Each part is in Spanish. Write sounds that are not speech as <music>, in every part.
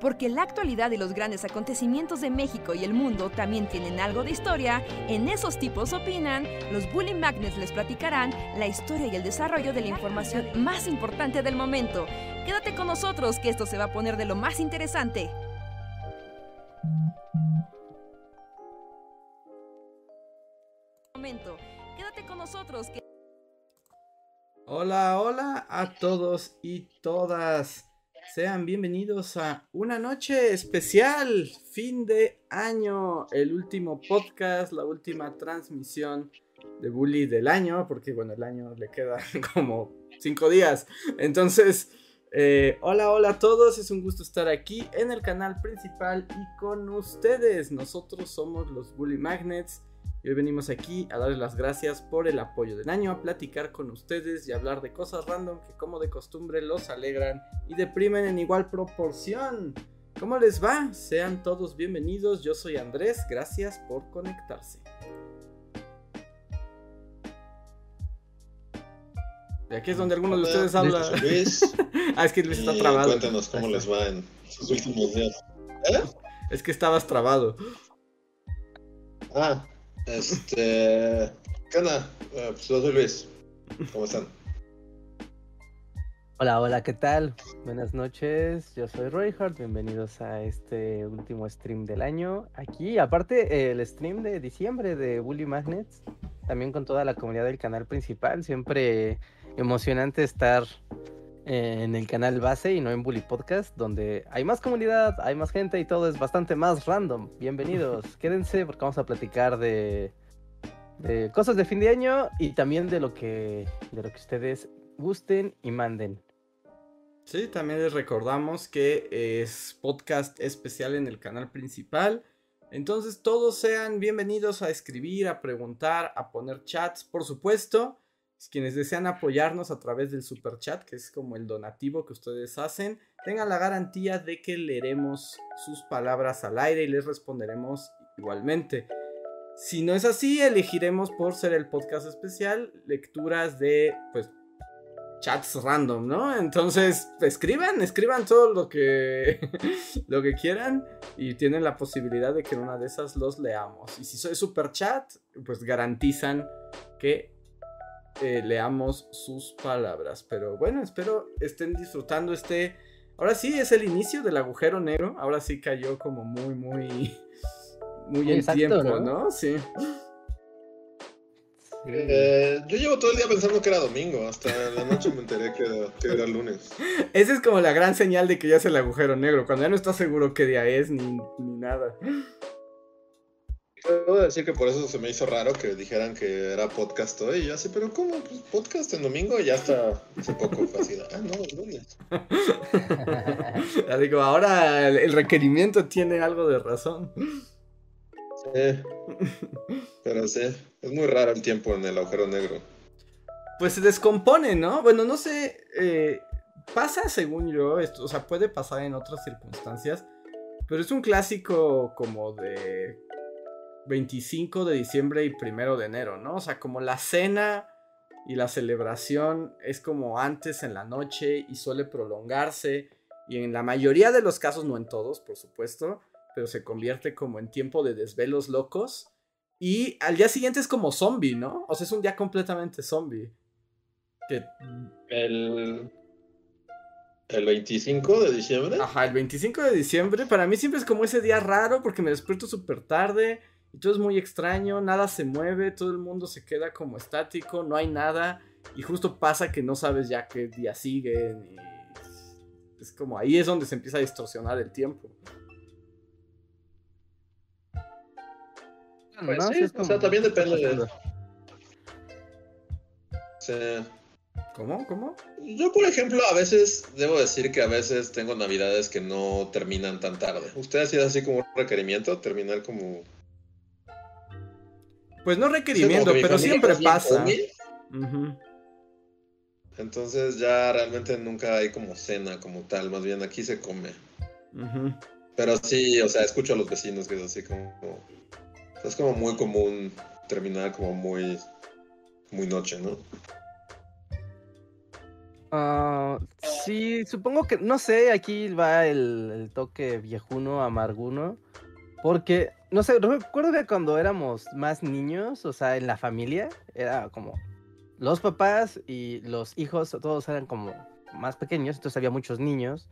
Porque la actualidad y los grandes acontecimientos de México y el mundo también tienen algo de historia, en esos tipos opinan, los Bully Magnets les platicarán la historia y el desarrollo de la información más importante del momento. Quédate con nosotros que esto se va a poner de lo más interesante. Momento. Quédate con nosotros que Hola, hola a todos y todas. Sean bienvenidos a una noche especial, fin de año, el último podcast, la última transmisión de Bully del año, porque bueno, el año le queda <laughs> como cinco días. Entonces, eh, hola, hola a todos, es un gusto estar aquí en el canal principal y con ustedes. Nosotros somos los Bully Magnets. Y hoy venimos aquí a darles las gracias por el apoyo del año, a platicar con ustedes y hablar de cosas random que como de costumbre los alegran y deprimen en igual proporción. ¿Cómo les va? Sean todos bienvenidos, yo soy Andrés, gracias por conectarse. Y aquí es donde algunos de ustedes hablan. <laughs> Ah, es que Luis está Y trabado. Cuéntanos cómo les va en sus últimos días. ¿Eh? Es que estabas trabado. Ah, este. ¿Qué? Eh, pues yo soy Luis. ¿Cómo están? Hola, hola, ¿qué tal? Buenas noches, yo soy Roy Hart, bienvenidos a este último stream del año. Aquí, aparte, el stream de diciembre de Bully Magnets, también con toda la comunidad del canal principal, siempre emocionante estar en el canal base y no en Bully Podcast, donde hay más comunidad, hay más gente y todo es bastante más random. Bienvenidos, <laughs> quédense porque vamos a platicar de, de cosas de fin de año y también de lo que, de lo que ustedes gusten y manden. Sí, también les recordamos que es podcast especial en el canal principal. Entonces todos sean bienvenidos a escribir, a preguntar, a poner chats, por supuesto. Quienes desean apoyarnos a través del super chat, que es como el donativo que ustedes hacen, tengan la garantía de que leeremos sus palabras al aire y les responderemos igualmente. Si no es así, elegiremos por ser el podcast especial lecturas de pues chats random, ¿no? Entonces, escriban, escriban todo lo que <laughs> lo que quieran y tienen la posibilidad de que en una de esas los leamos. Y si soy super chat, pues garantizan que eh, leamos sus palabras. Pero bueno, espero estén disfrutando este. Ahora sí es el inicio del agujero negro. Ahora sí cayó como muy, muy. Muy en Exacto, tiempo, ¿no? ¿no? Sí. Eh, yo llevo todo el día pensando que era domingo. Hasta la noche me enteré que era, que era lunes. Esa es como la gran señal de que ya es el agujero negro. Cuando ya no estás seguro qué día es ni, ni nada. Debo decir que por eso se me hizo raro que dijeran que era podcast hoy. Y yo así, pero ¿cómo? Pues podcast en domingo y ya hasta hace poco así. Ah, no, es lunes. Digo, ahora el, el requerimiento tiene algo de razón. Sí. Pero sí, es muy raro el tiempo en el agujero negro. Pues se descompone, ¿no? Bueno, no sé. eh, pasa según yo, esto, o sea, puede pasar en otras circunstancias. Pero es un clásico como de 25 de diciembre y primero de enero, ¿no? O sea, como la cena y la celebración es como antes en la noche y suele prolongarse. Y en la mayoría de los casos, no en todos, por supuesto, pero se convierte como en tiempo de desvelos locos. Y al día siguiente es como zombie, ¿no? O sea, es un día completamente zombie. Que, El, el 25 de diciembre. ajá, el 25 de diciembre para mí siempre es como ese día raro porque me despierto súper tarde y todo es muy extraño, nada se mueve, todo el mundo se queda como estático, no hay nada y justo pasa que no sabes ya qué día siguen y es como ahí es donde se empieza a distorsionar el tiempo. Pues ¿no? sí, Sí, es o sea, como- también depende de. Sí. ¿Cómo? ¿Cómo? Yo, por ejemplo, a veces, debo decir que a veces tengo navidades que no terminan tan tarde. ¿Usted ha sido así como un requerimiento? Terminar como... Pues no requerimiento, que mi pero siempre pasa. Entonces ya realmente nunca hay como cena como tal, más bien aquí se come. Pero sí, o sea, escucho a los vecinos que es así como... como- es como muy común terminar como muy... Muy noche, ¿no? Ah, sí, supongo que, no sé, aquí va el, el toque viejuno, amarguno, porque, no sé, recuerdo que cuando éramos más niños, o sea, en la familia, era como los papás y los hijos, todos eran como más pequeños, entonces había muchos niños.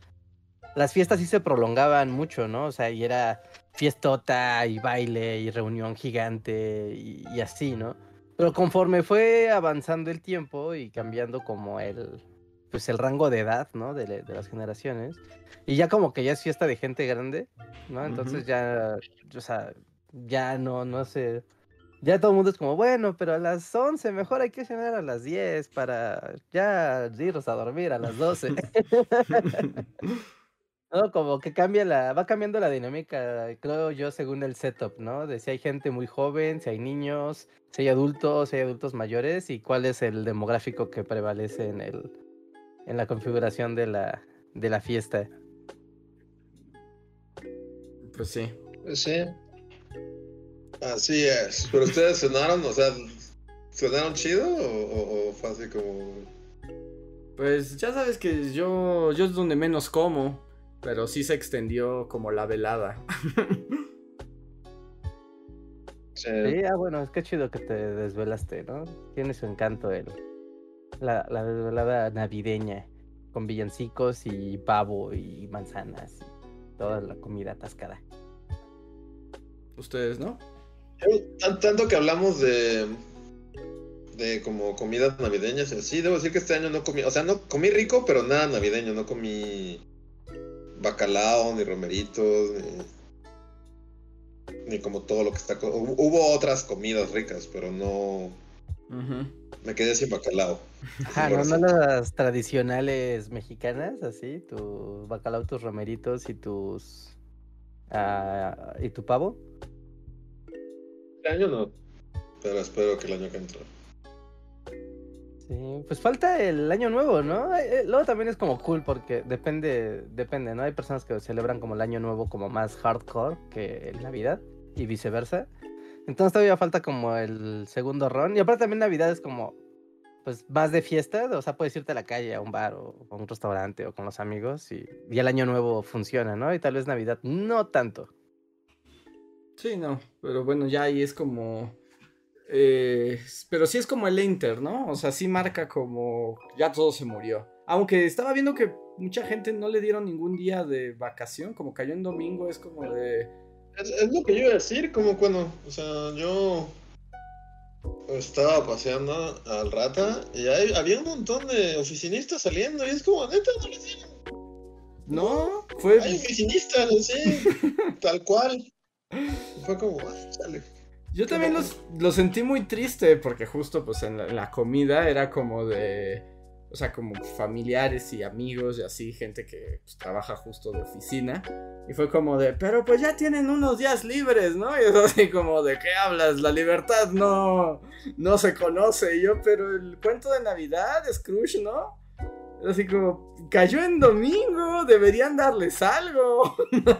Las fiestas sí se prolongaban mucho, ¿no? O sea, y era fiestota y baile y reunión gigante y, y así, ¿no? Pero conforme fue avanzando el tiempo y cambiando como el, pues el rango de edad, ¿no? De, de, las generaciones. Y ya como que ya es fiesta de gente grande, ¿no? Entonces uh -huh. ya, o sea, ya no, no sé. Ya todo el mundo es como, bueno, pero a las 11 mejor hay que cenar a las 10 para ya irnos a dormir a las 12. <laughs> <laughs> no, como que cambia la, va cambiando la dinámica, creo yo, según el setup, ¿no? De si hay gente muy joven, si hay niños, si hay adultos, si hay adultos mayores y cuál es el demográfico que prevalece en el, en la configuración de la, de la fiesta. Pues sí. Pues sí. Así es. Pero ustedes cenaron, o sea, ¿cenaron chido o, o, fue así como.? Pues ya sabes que yo, yo es donde menos como, pero sí se extendió como la velada. <laughs> sí. sí, ah, bueno, es que chido que te desvelaste, ¿no? Tiene su encanto el, la, la velada navideña con villancicos y pavo y manzanas y toda la comida atascada. ¿Ustedes no? Tanto que hablamos de de como comidas navideñas y así, debo decir que este año no comí, o sea, no comí rico, pero nada navideño, no comí bacalao, ni romeritos, ni, ni como todo lo que está... Hubo otras comidas ricas, pero no... Uh -huh. Me quedé sin bacalao. Ajá, ¿no, no las tradicionales mexicanas, así, tu bacalao, tus romeritos y tus... Uh, ¿Y tu pavo? Este año no, pero espero que el año que entra. Sí, pues falta el año nuevo, ¿no? Luego también es como cool porque depende, depende, ¿no? Hay personas que celebran como el año nuevo como más hardcore que Navidad y viceversa. Entonces todavía falta como el segundo ron. Y aparte también Navidad es como, pues más de fiesta, o sea, puedes irte a la calle, a un bar o a un restaurante o con los amigos y, y el año nuevo funciona, ¿no? Y tal vez Navidad no tanto. Sí, no, pero bueno, ya ahí es como eh, pero sí es como el Inter, ¿no? O sea, sí marca como ya todo se murió. Aunque estaba viendo que mucha gente no le dieron ningún día de vacación, como cayó en domingo, es como de... Es, es lo que yo iba a decir, como cuando, o sea, yo estaba paseando al rata y hay, había un montón de oficinistas saliendo y es como, neta, no les dieron. No, fue... Hay oficinistas, sí, <laughs> tal cual. Fue como, ah, sale. Yo también los, lo sentí muy triste porque justo pues en la, en la, comida era como de, o sea, como familiares y amigos y así, gente que pues, trabaja justo de oficina. Y fue como de, pero pues ya tienen unos días libres, ¿no? Y es así como de, ¿qué hablas? La libertad no, no se conoce. Y yo, pero el cuento de Navidad, Scrooge, ¿no? Así como, cayó en domingo, deberían darles algo, <laughs> ¿no?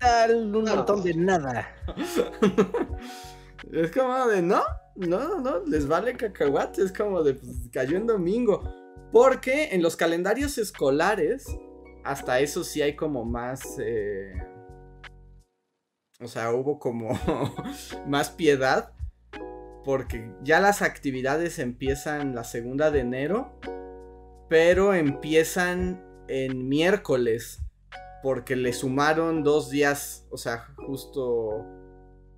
tal un montón de nada. <laughs> es como de no, no, no, les vale cacahuate, es como de pues, cayó en domingo. Porque en los calendarios escolares, hasta eso sí hay como más. Eh, o sea, hubo como <laughs> más piedad. Porque ya las actividades empiezan la segunda de enero. Pero empiezan en miércoles porque le sumaron dos días, o sea, justo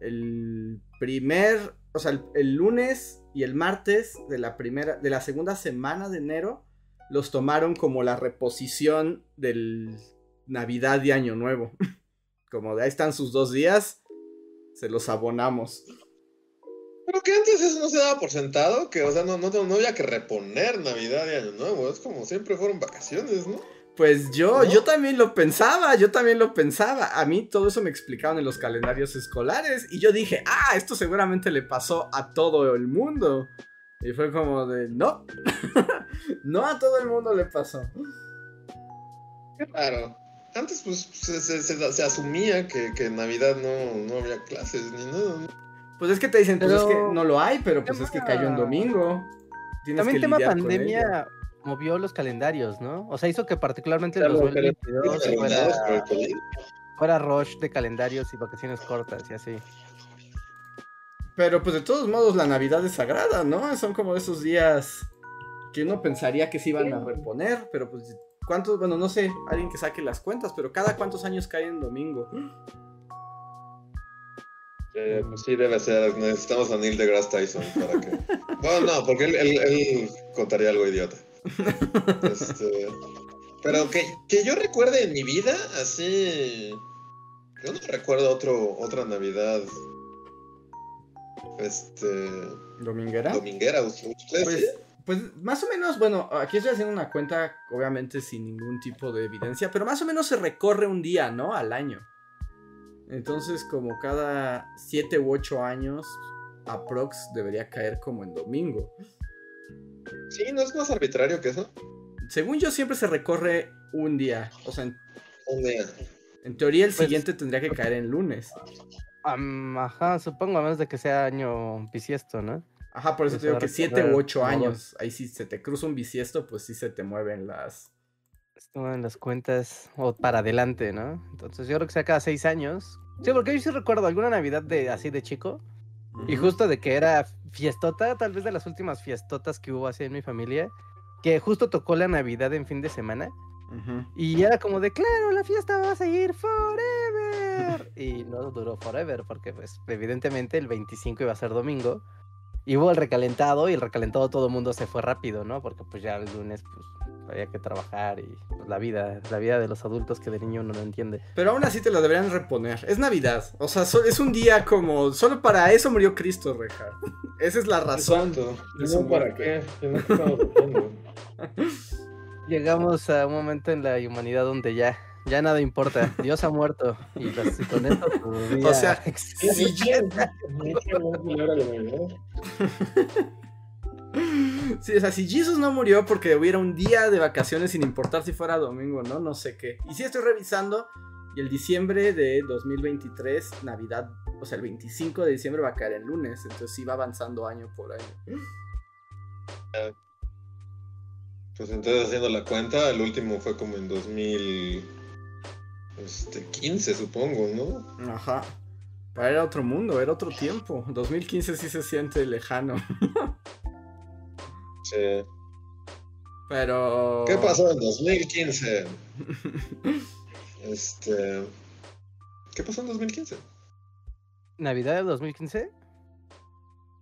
el primer, o sea, el, lunes y el martes de la primera, de la segunda semana de enero, los tomaron como la reposición del Navidad y Año Nuevo. <laughs> Como de ahí están sus dos días, se los abonamos. Pero que antes eso no se daba por sentado, que, o sea, no, no, no había que reponer Navidad y Año Nuevo, es como siempre fueron vacaciones, ¿no? Pues yo, ¿No? yo también lo pensaba, yo también lo pensaba. A mí todo eso me explicaban en los calendarios escolares y yo dije, ah, esto seguramente le pasó a todo el mundo. Y fue como de, no, <laughs> no a todo el mundo le pasó. Qué raro. Antes pues se, se, se, se asumía que, que, en Navidad no, no había clases ni nada. ¿no? Pues es que te dicen, pues pero... es que no lo hay, pero pues tema... es que cayó en domingo. Tienes También tema pandemia movió los calendarios, ¿no? O sea, hizo que particularmente Ya el lo 2022 arruinados fuera, fuera rush de calendarios y vacaciones cortas y así. Pero pues de todos modos la Navidad es sagrada, ¿no? Son como esos días que uno pensaría que se iban a reponer, pero pues cuántos, bueno, no sé, alguien que saque las cuentas, pero cada cuántos años cae en domingo. Eh, pues sí, debe ser. Necesitamos a Neil deGrasse Tyson para que. <laughs> Bueno, no, porque él, él- él contaría algo idiota. <laughs> Este, Pero que, que yo recuerde en mi vida, así. Yo no recuerdo otro, otra Navidad. Este. ¿Dominguera? Dominguera. ¿Ustedes sí? Pues, pues más o menos, bueno, aquí estoy haciendo una cuenta, obviamente sin ningún tipo de evidencia, pero más o menos se recorre un día, ¿no? Al año. Entonces, como cada 7 u 8 años, aprox debería caer como en domingo. Sí, ¿no es más arbitrario que eso? Según yo, siempre se recorre un día. O sea, en, Un día. en teoría el Pues- siguiente tendría que caer en lunes. Ajá, supongo, a menos de que sea año bisiesto, ¿no? Ajá, por eso Que te digo se que va a 7 recorrer u 8 como años. Ahí sí se te cruza un bisiesto, pues sí se te mueven las. Esto en las cuentas o para adelante, ¿no? Entonces yo creo que sea cada seis años. Sí, porque yo sí recuerdo alguna Navidad de así de chico. Y justo de que era fiestota, tal vez de las últimas fiestotas que hubo así en mi familia, que justo tocó la Navidad en fin de semana. Y era como de, claro, la fiesta va a seguir forever. Y no duró forever, porque pues evidentemente el 25 iba a ser domingo. Y hubo el recalentado, y el recalentado todo el mundo se fue rápido, ¿no? Porque pues ya el lunes pues había que trabajar y pues, la vida, la vida de los adultos que de niño uno no entiende. Pero aún así te lo deberían reponer. Es Navidad. O sea, so- es un día como. Solo para eso murió Cristo, Reja. <laughs> Esa es la razón. Exacto. de ¿Y su no para qué? <laughs> Llegamos a un momento en la humanidad donde ya, ya nada importa. Dios ha muerto. Y, pues, con esto vida <laughs> O sea. Si, sí, o sea, si Jesus no murió porque hubiera un día de vacaciones sin importar si fuera domingo, ¿no? No sé qué. Y sí estoy revisando. Y el diciembre de 2023, Navidad, o sea, el 25 de diciembre va a caer en lunes. Entonces sí va avanzando año por año. Pues entonces haciendo la cuenta, el último fue como en 2015, supongo, ¿no? Ajá. Para era otro mundo, era otro tiempo. 2015 sí se siente lejano. <laughs> Sí. Pero. ¿Qué pasó en 2015? <laughs> Este. ¿Qué pasó en 2015? ¿Navidad del 2015?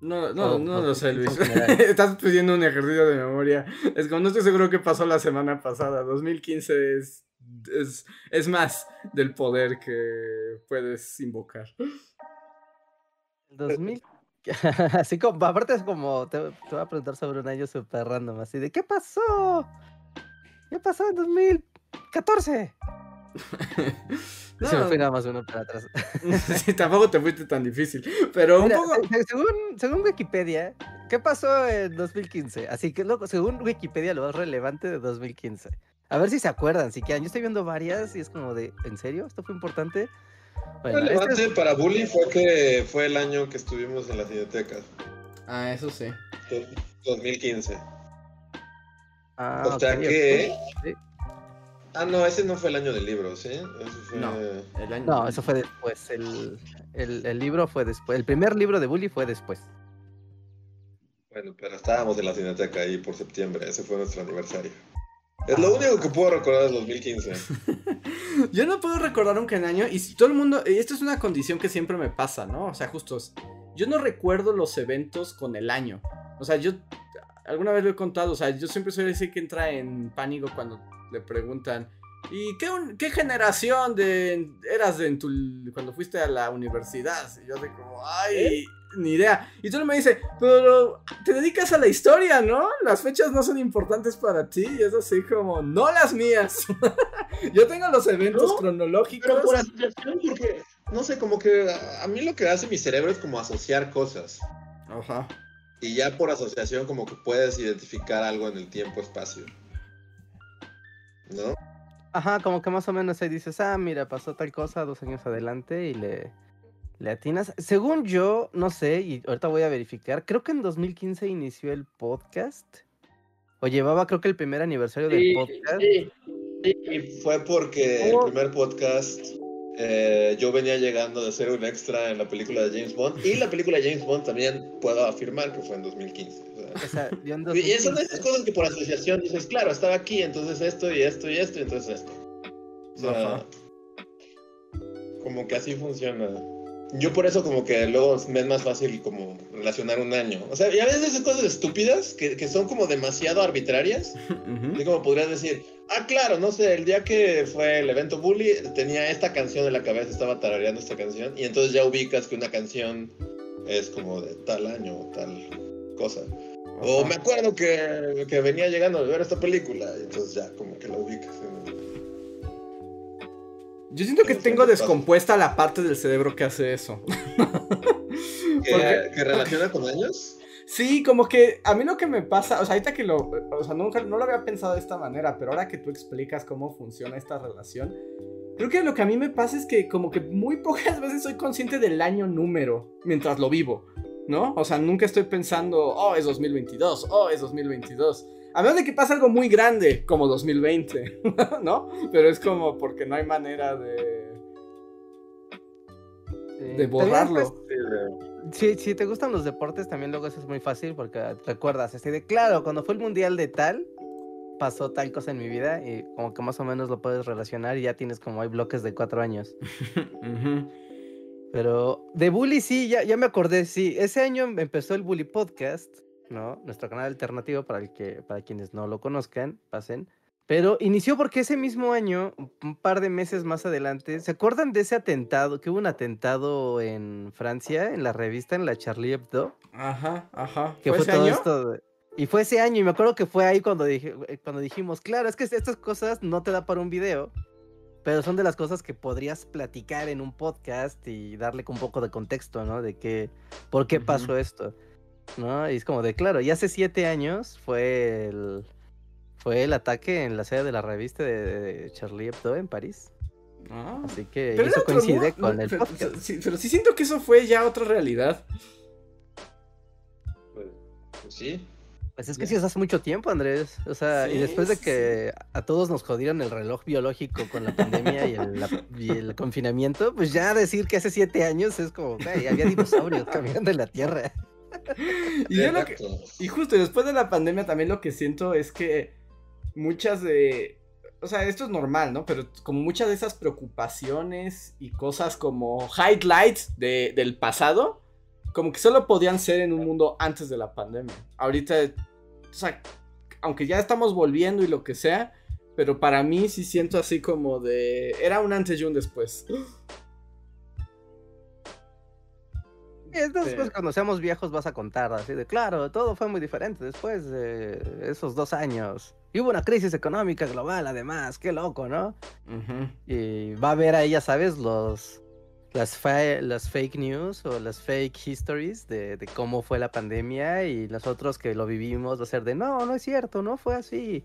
No, no, O- no lo sé, Luis. <laughs> Estás pidiendo un ejercicio de memoria. Es como no estoy seguro qué pasó la semana pasada. 2015 es, es, es más del poder que puedes invocar. El 2000. <laughs> así como, aparte es como, te, te voy a preguntar sobre un año súper random, así de, ¿qué pasó? ¿Qué pasó en 2014? <laughs> No, Se me fue nada más uno para atrás. <laughs> sí, tampoco te fuiste tan difícil. Pero Mira, un poco. se- según, según Wikipedia, ¿qué pasó en 2015? Así que luego, según Wikipedia, lo más relevante de 2015. A ver si se acuerdan, si quedan. Yo estoy viendo varias y es como de, ¿en serio? ¿Esto fue importante? Bueno, este relevante es- para Bully fue que fue el año que estuvimos en la cineteca. Ah, eso sí. 2015. Ah, o sea ok, que-. Ah, no, ese no fue el año del libro, ¿sí? Ese fue... No. El año. No, eso fue después. El, el, el libro fue después. El primer libro de Bully fue después. Bueno, pero estábamos en la cineteca ahí por septiembre. Ese fue nuestro aniversario. Es lo único que puedo recordar del 2015. <laughs> Yo no puedo recordar un gran año y si todo el mundo, y esto es una condición que siempre me pasa, ¿no? O sea, justo, yo no recuerdo los eventos con el año. O sea, yo alguna vez lo he contado, o sea, yo siempre soy ese que entra en pánico cuando le preguntan, ¿y qué, un- qué generación de eras de en tu, cuando fuiste a la universidad? Y yo de como, ay, ni idea. Y tú me dice, pero te dedicas a la historia, ¿no? Las fechas no son importantes para ti. Y es así como, no las mías. <laughs> Yo tengo los eventos No, cronológicos. Pero por asociación, porque, no sé, como que a, a mí lo que hace mi cerebro es como asociar cosas. Ajá. Y ya por asociación como que puedes identificar algo en el tiempo-espacio. ¿No? Ajá, como que más o menos ahí dices, ah, mira, pasó tal cosa dos años adelante y le, le atinas. Según yo, no sé, y ahorita voy a verificar, creo que en 2015 inició el podcast. o llevaba creo que el primer aniversario del podcast. sí, sí, y fue porque ¿Cómo? el primer podcast eh, yo venía llegando de ser un extra en la película de James Bond y la película de James Bond también puedo afirmar que fue en 2015. o sea. O sea, yo en Y son de 2015 esas cosas que por asociación dices, claro, estaba aquí, entonces esto y esto y esto y entonces esto. O sea, Ajá. como que así funciona. Yo por eso como que luego me es más fácil como relacionar un año. O sea, y a veces esas cosas estúpidas que, que son como demasiado arbitrarias. <laughs> Así como podrías decir, ah, claro, no sé, el día que fue el evento Bully tenía esta canción en la cabeza, estaba tarareando esta canción, y entonces ya ubicas que una canción es como de tal año o tal cosa. O me acuerdo que, que venía llegando a ver esta película, y entonces ya como que la ubicas. Yo siento que tengo descompuesta la parte del cerebro que hace eso. <laughs> <laughs> ¿Que, Porque- que relaciona con años? Sí, como que a mí lo que me pasa, o sea, ahorita que lo, o sea, nunca, no lo había pensado de esta manera, pero ahora que tú explicas cómo funciona esta relación, creo que lo que a mí me pasa es que como que muy pocas <laughs> veces soy consciente del año número mientras lo vivo, ¿no? O sea, nunca estoy pensando, oh, es 2022, oh, es 2022. A menos de que pase algo muy grande, como 2020, <laughs> ¿no? Pero es como porque no hay manera de, sí. de borrarlo. pues, Si, si te gustan los deportes, también luego eso es muy fácil porque recuerdas, así de claro, cuando fue el mundial de tal, pasó tal cosa en mi vida y como que más o menos lo puedes relacionar y ya tienes como hay bloques de cuatro años. <laughs> Pero de Bully sí, ya, ya me acordé, sí, ese año em- empezó el Bully Podcast, ¿no? Nuestro canal alternativo para, el que, para quienes no lo conozcan, pasen. Pero inició porque ese mismo año, un- par de meses más adelante, ¿se acuerdan de ese atentado? Que hubo un atentado en Francia, en la revista, en la Charlie Hebdo. Ajá, ajá. Que ¿Fue todo año? esto. de- Y fue ese año, y me acuerdo que fue ahí cuando, dije, eh, cuando dijimos, claro, es que estas cosas no te da para un video, pero son de las cosas que podrías platicar en un podcast y darle un poco de contexto, ¿no? De qué, por qué pasó esto, ¿no? Y es como de, claro, y hace siete años fue el, fue el ataque en la sede de la revista de, de Charlie Hebdo en París. Ah. Así que Pero eso coincide con no, el pero, podcast. sí, pero sí siento que eso fue ya otra realidad. Pues, pues sí. Pues es que sí, es hace mucho tiempo, Andrés. O sea, y Sí, después de sí, que a todos nos jodieron el reloj biológico con la pandemia y el, la- y el confinamiento, pues ya decir que hace siete años es como, güey, había dinosaurios <laughs> caminando en la Tierra. Y, yo lo que- y justo después de la pandemia también lo que siento es que muchas de... O sea, esto es normal, ¿no? Pero como muchas de esas preocupaciones y cosas como highlights de- del pasado, como que solo podían ser en un mundo antes de la pandemia. Ahorita, o sea, aunque ya estamos volviendo y lo que sea, pero para mí sí siento así como de... Era un antes y un después. Sí. pues cuando seamos viejos vas a contar así de, claro, todo fue muy diferente después de esos dos años. Y hubo una crisis económica global, además, qué loco, ¿no? Y va a haber ahí, ya sabes, los las, fa- las fake news o las fake histories de, de cómo fue la pandemia y nosotros que lo vivimos va a ser de no, no es cierto, no fue así.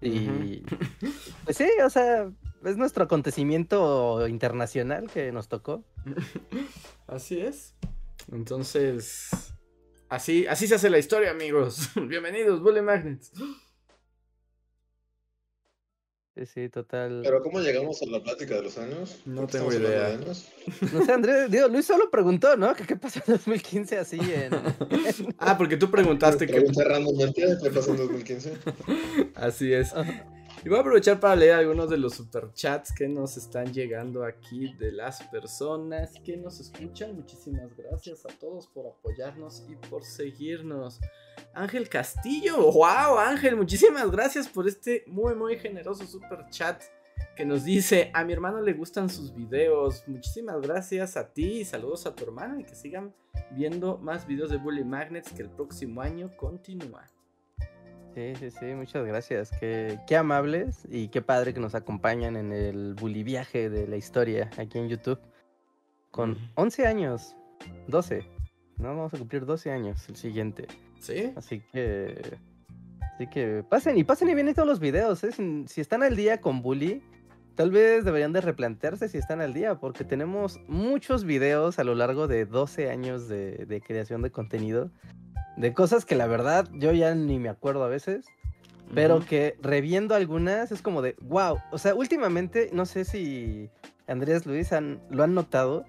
Y <laughs> pues sí, o sea, es nuestro acontecimiento internacional que nos tocó. <laughs> Así es. Entonces, así, así se hace la historia, amigos. <laughs> Bienvenidos, Bully Magnets. Sí, sí, total. Pero ¿cómo llegamos a la plática de los años? No ¿Por qué tengo idea. No sé, Andrés, digo, Luis solo preguntó, ¿no? Que qué pasó en 2015 así en... Ah, porque tú preguntaste que... Randommente, ¿qué pasó en 2015? <laughs> Así es. Y voy a aprovechar para leer algunos de los superchats que nos están llegando aquí de las personas que nos escuchan. Muchísimas gracias a todos por apoyarnos y por seguirnos. Ángel Castillo, wow, Ángel, muchísimas gracias por este muy, muy generoso superchat que nos dice: A mi hermano le gustan sus videos. Muchísimas gracias a ti y saludos a tu hermano y que sigan viendo más videos de Bully Magnets que el próximo año continúa. Sí, sí, sí, muchas gracias. Qué, qué amables y qué padre que nos acompañan en el bully viaje de la historia aquí en YouTube. Con Ujú. 11 años, 12. No, vamos a cumplir 12 años el siguiente. ¿Sí? Así que. Así que pasen y pasen y vienen todos los videos. ¿eh? Si, si están al día con Bully, tal vez deberían de replantearse si están al día, porque tenemos muchos videos a lo largo de 12 años de, de creación de contenido. De cosas que la verdad yo ya ni me acuerdo a veces. pero que reviendo algunas es como de, wow, o sea, últimamente, no sé si Andrés Luis han, lo han notado,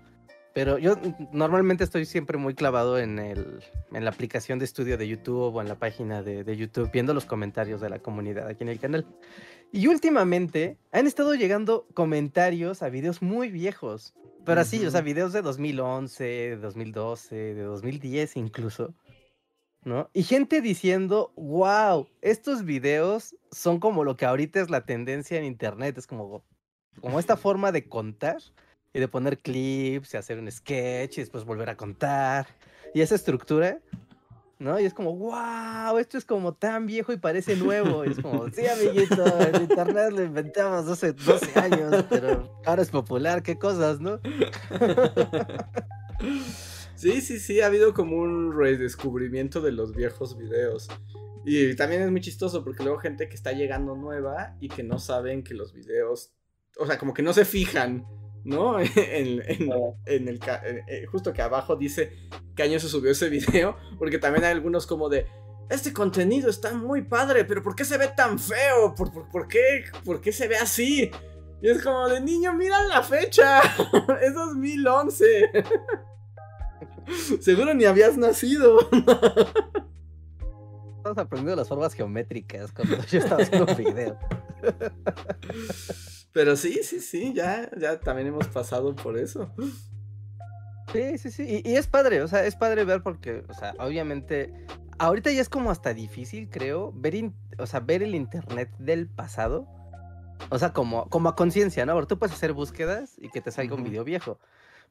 pero yo normalmente estoy siempre muy clavado en, el, en la aplicación de estudio de YouTube o en la página de, de YouTube, viendo los comentarios de la comunidad aquí en el canal. Y últimamente han estado llegando comentarios a videos muy viejos, pero así, o sea, videos de 2011, de 2012, de 2010 incluso. ¿No? Y gente diciendo, wow, estos videos son como lo que ahorita es la tendencia en internet, es como, como esta forma de contar y de poner clips y hacer un sketch y después volver a contar y esa estructura, ¿no? Y es como, wow, esto es como tan viejo y parece nuevo. Y es como, sí, amiguito, el internet lo inventamos hace 12 años, pero ahora es popular, qué cosas, ¿no? <laughs> <laughs> Sí, sí, sí, ha habido como un redescubrimiento de los viejos videos. Y también es muy chistoso porque luego gente que está llegando nueva y que no saben que los videos, o sea, como que no se fijan, ¿no? <laughs> En, en- en el, ca- eh, eh, justo que abajo dice qué año se subió ese <laughs> video, porque también hay algunos como de, este contenido está muy padre, pero ¿por qué se ve tan feo? ¿Por, por, por qué, ¿Por qué se ve así? Y es como de niño, mira la fecha, <laughs> es 2011. <laughs> Seguro ni habías nacido. <laughs> Estamos aprendiendo las formas geométricas cuando yo estaba haciendo un video. <laughs> Pero sí, sí, sí, ya, ya también hemos pasado por eso. Sí, sí, sí. Y, y es padre, o sea, es padre ver porque, o sea, obviamente, ahorita ya es como hasta difícil, creo, ver, in- o sea, ver el internet del pasado. O sea, como, como a conciencia, ¿no? Porque tú puedes hacer búsquedas y que te salga un video viejo.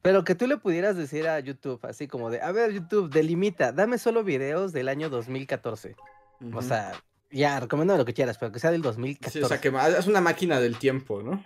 Pero que tú le pudieras decir a YouTube, así como de, a ver, YouTube, delimita, dame solo videos del año 2014. O Ujú. sea, ya, recomiendo lo que quieras, pero que sea del 2014. Sí, o sea, que es una máquina del tiempo, ¿no?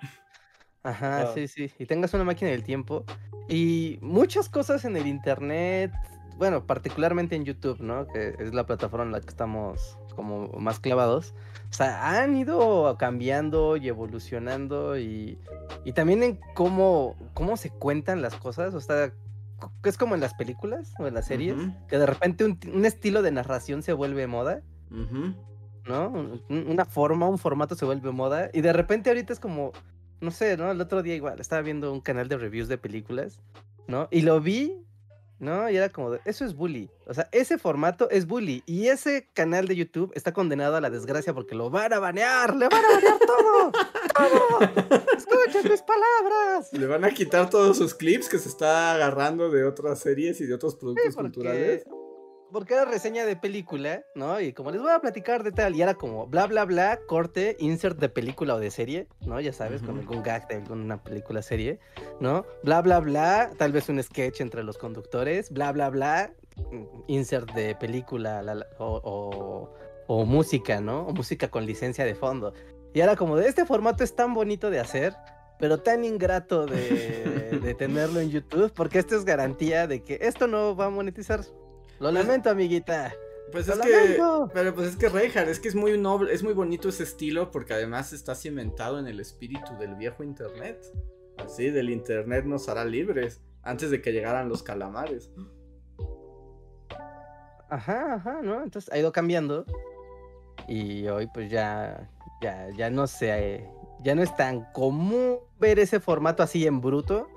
Ajá, sí, sí. Y tengas una máquina del tiempo. Y muchas cosas en el internet, bueno, particularmente en YouTube, ¿no? Que es la plataforma en la que estamos como más clavados. O sea, han ido cambiando y evolucionando y, y también en cómo, cómo se cuentan las cosas. O sea, co- es como en las películas o en las series, que de repente un, un estilo de narración se vuelve moda. ¿no? Un- un- Una forma, un formato se vuelve moda y de repente ahorita es como, no sé, ¿no? El otro día igual estaba viendo un canal de reviews de películas, ¿no? Y lo vi, ¿no? Y era como, de, eso es bully. O sea, ese formato es bully y ese canal de YouTube está condenado a la desgracia porque lo van a banear, le van a banear todo, todo. Escuchen mis palabras. Le van a quitar todos sus clips que se está agarrando de otras series y de otros productos culturales. Porque, porque era reseña de película, ¿no? Y como les voy a platicar de tal, y era como bla, bla, bla, corte, insert de película o de serie, ¿no? Ya sabes, con Ujú. algún gag de alguna película serie, ¿no? Bla, bla, bla, tal vez un sketch entre los conductores, bla, bla, bla, mm, insert de película la- la- o, o- o música, ¿no? O música con licencia de fondo. Y era como de este formato es tan bonito de hacer, pero tan ingrato de, de <laughs> tenerlo en YouTube, porque esto es garantía de que esto no va a monetizar. Lo lamento, amiguita. Pues ¡Lo es que. Pero pues es que Reinhardt, es que es muy noble, es muy bonito ese estilo porque además está cimentado en el espíritu del viejo internet. Así, del internet nos hará libres. Antes de que llegaran los calamares. Ajá, ajá, ¿no? Entonces ha ido cambiando. Y hoy pues ya, ya, ya no sé, ya no es tan común ver ese formato así en bruto.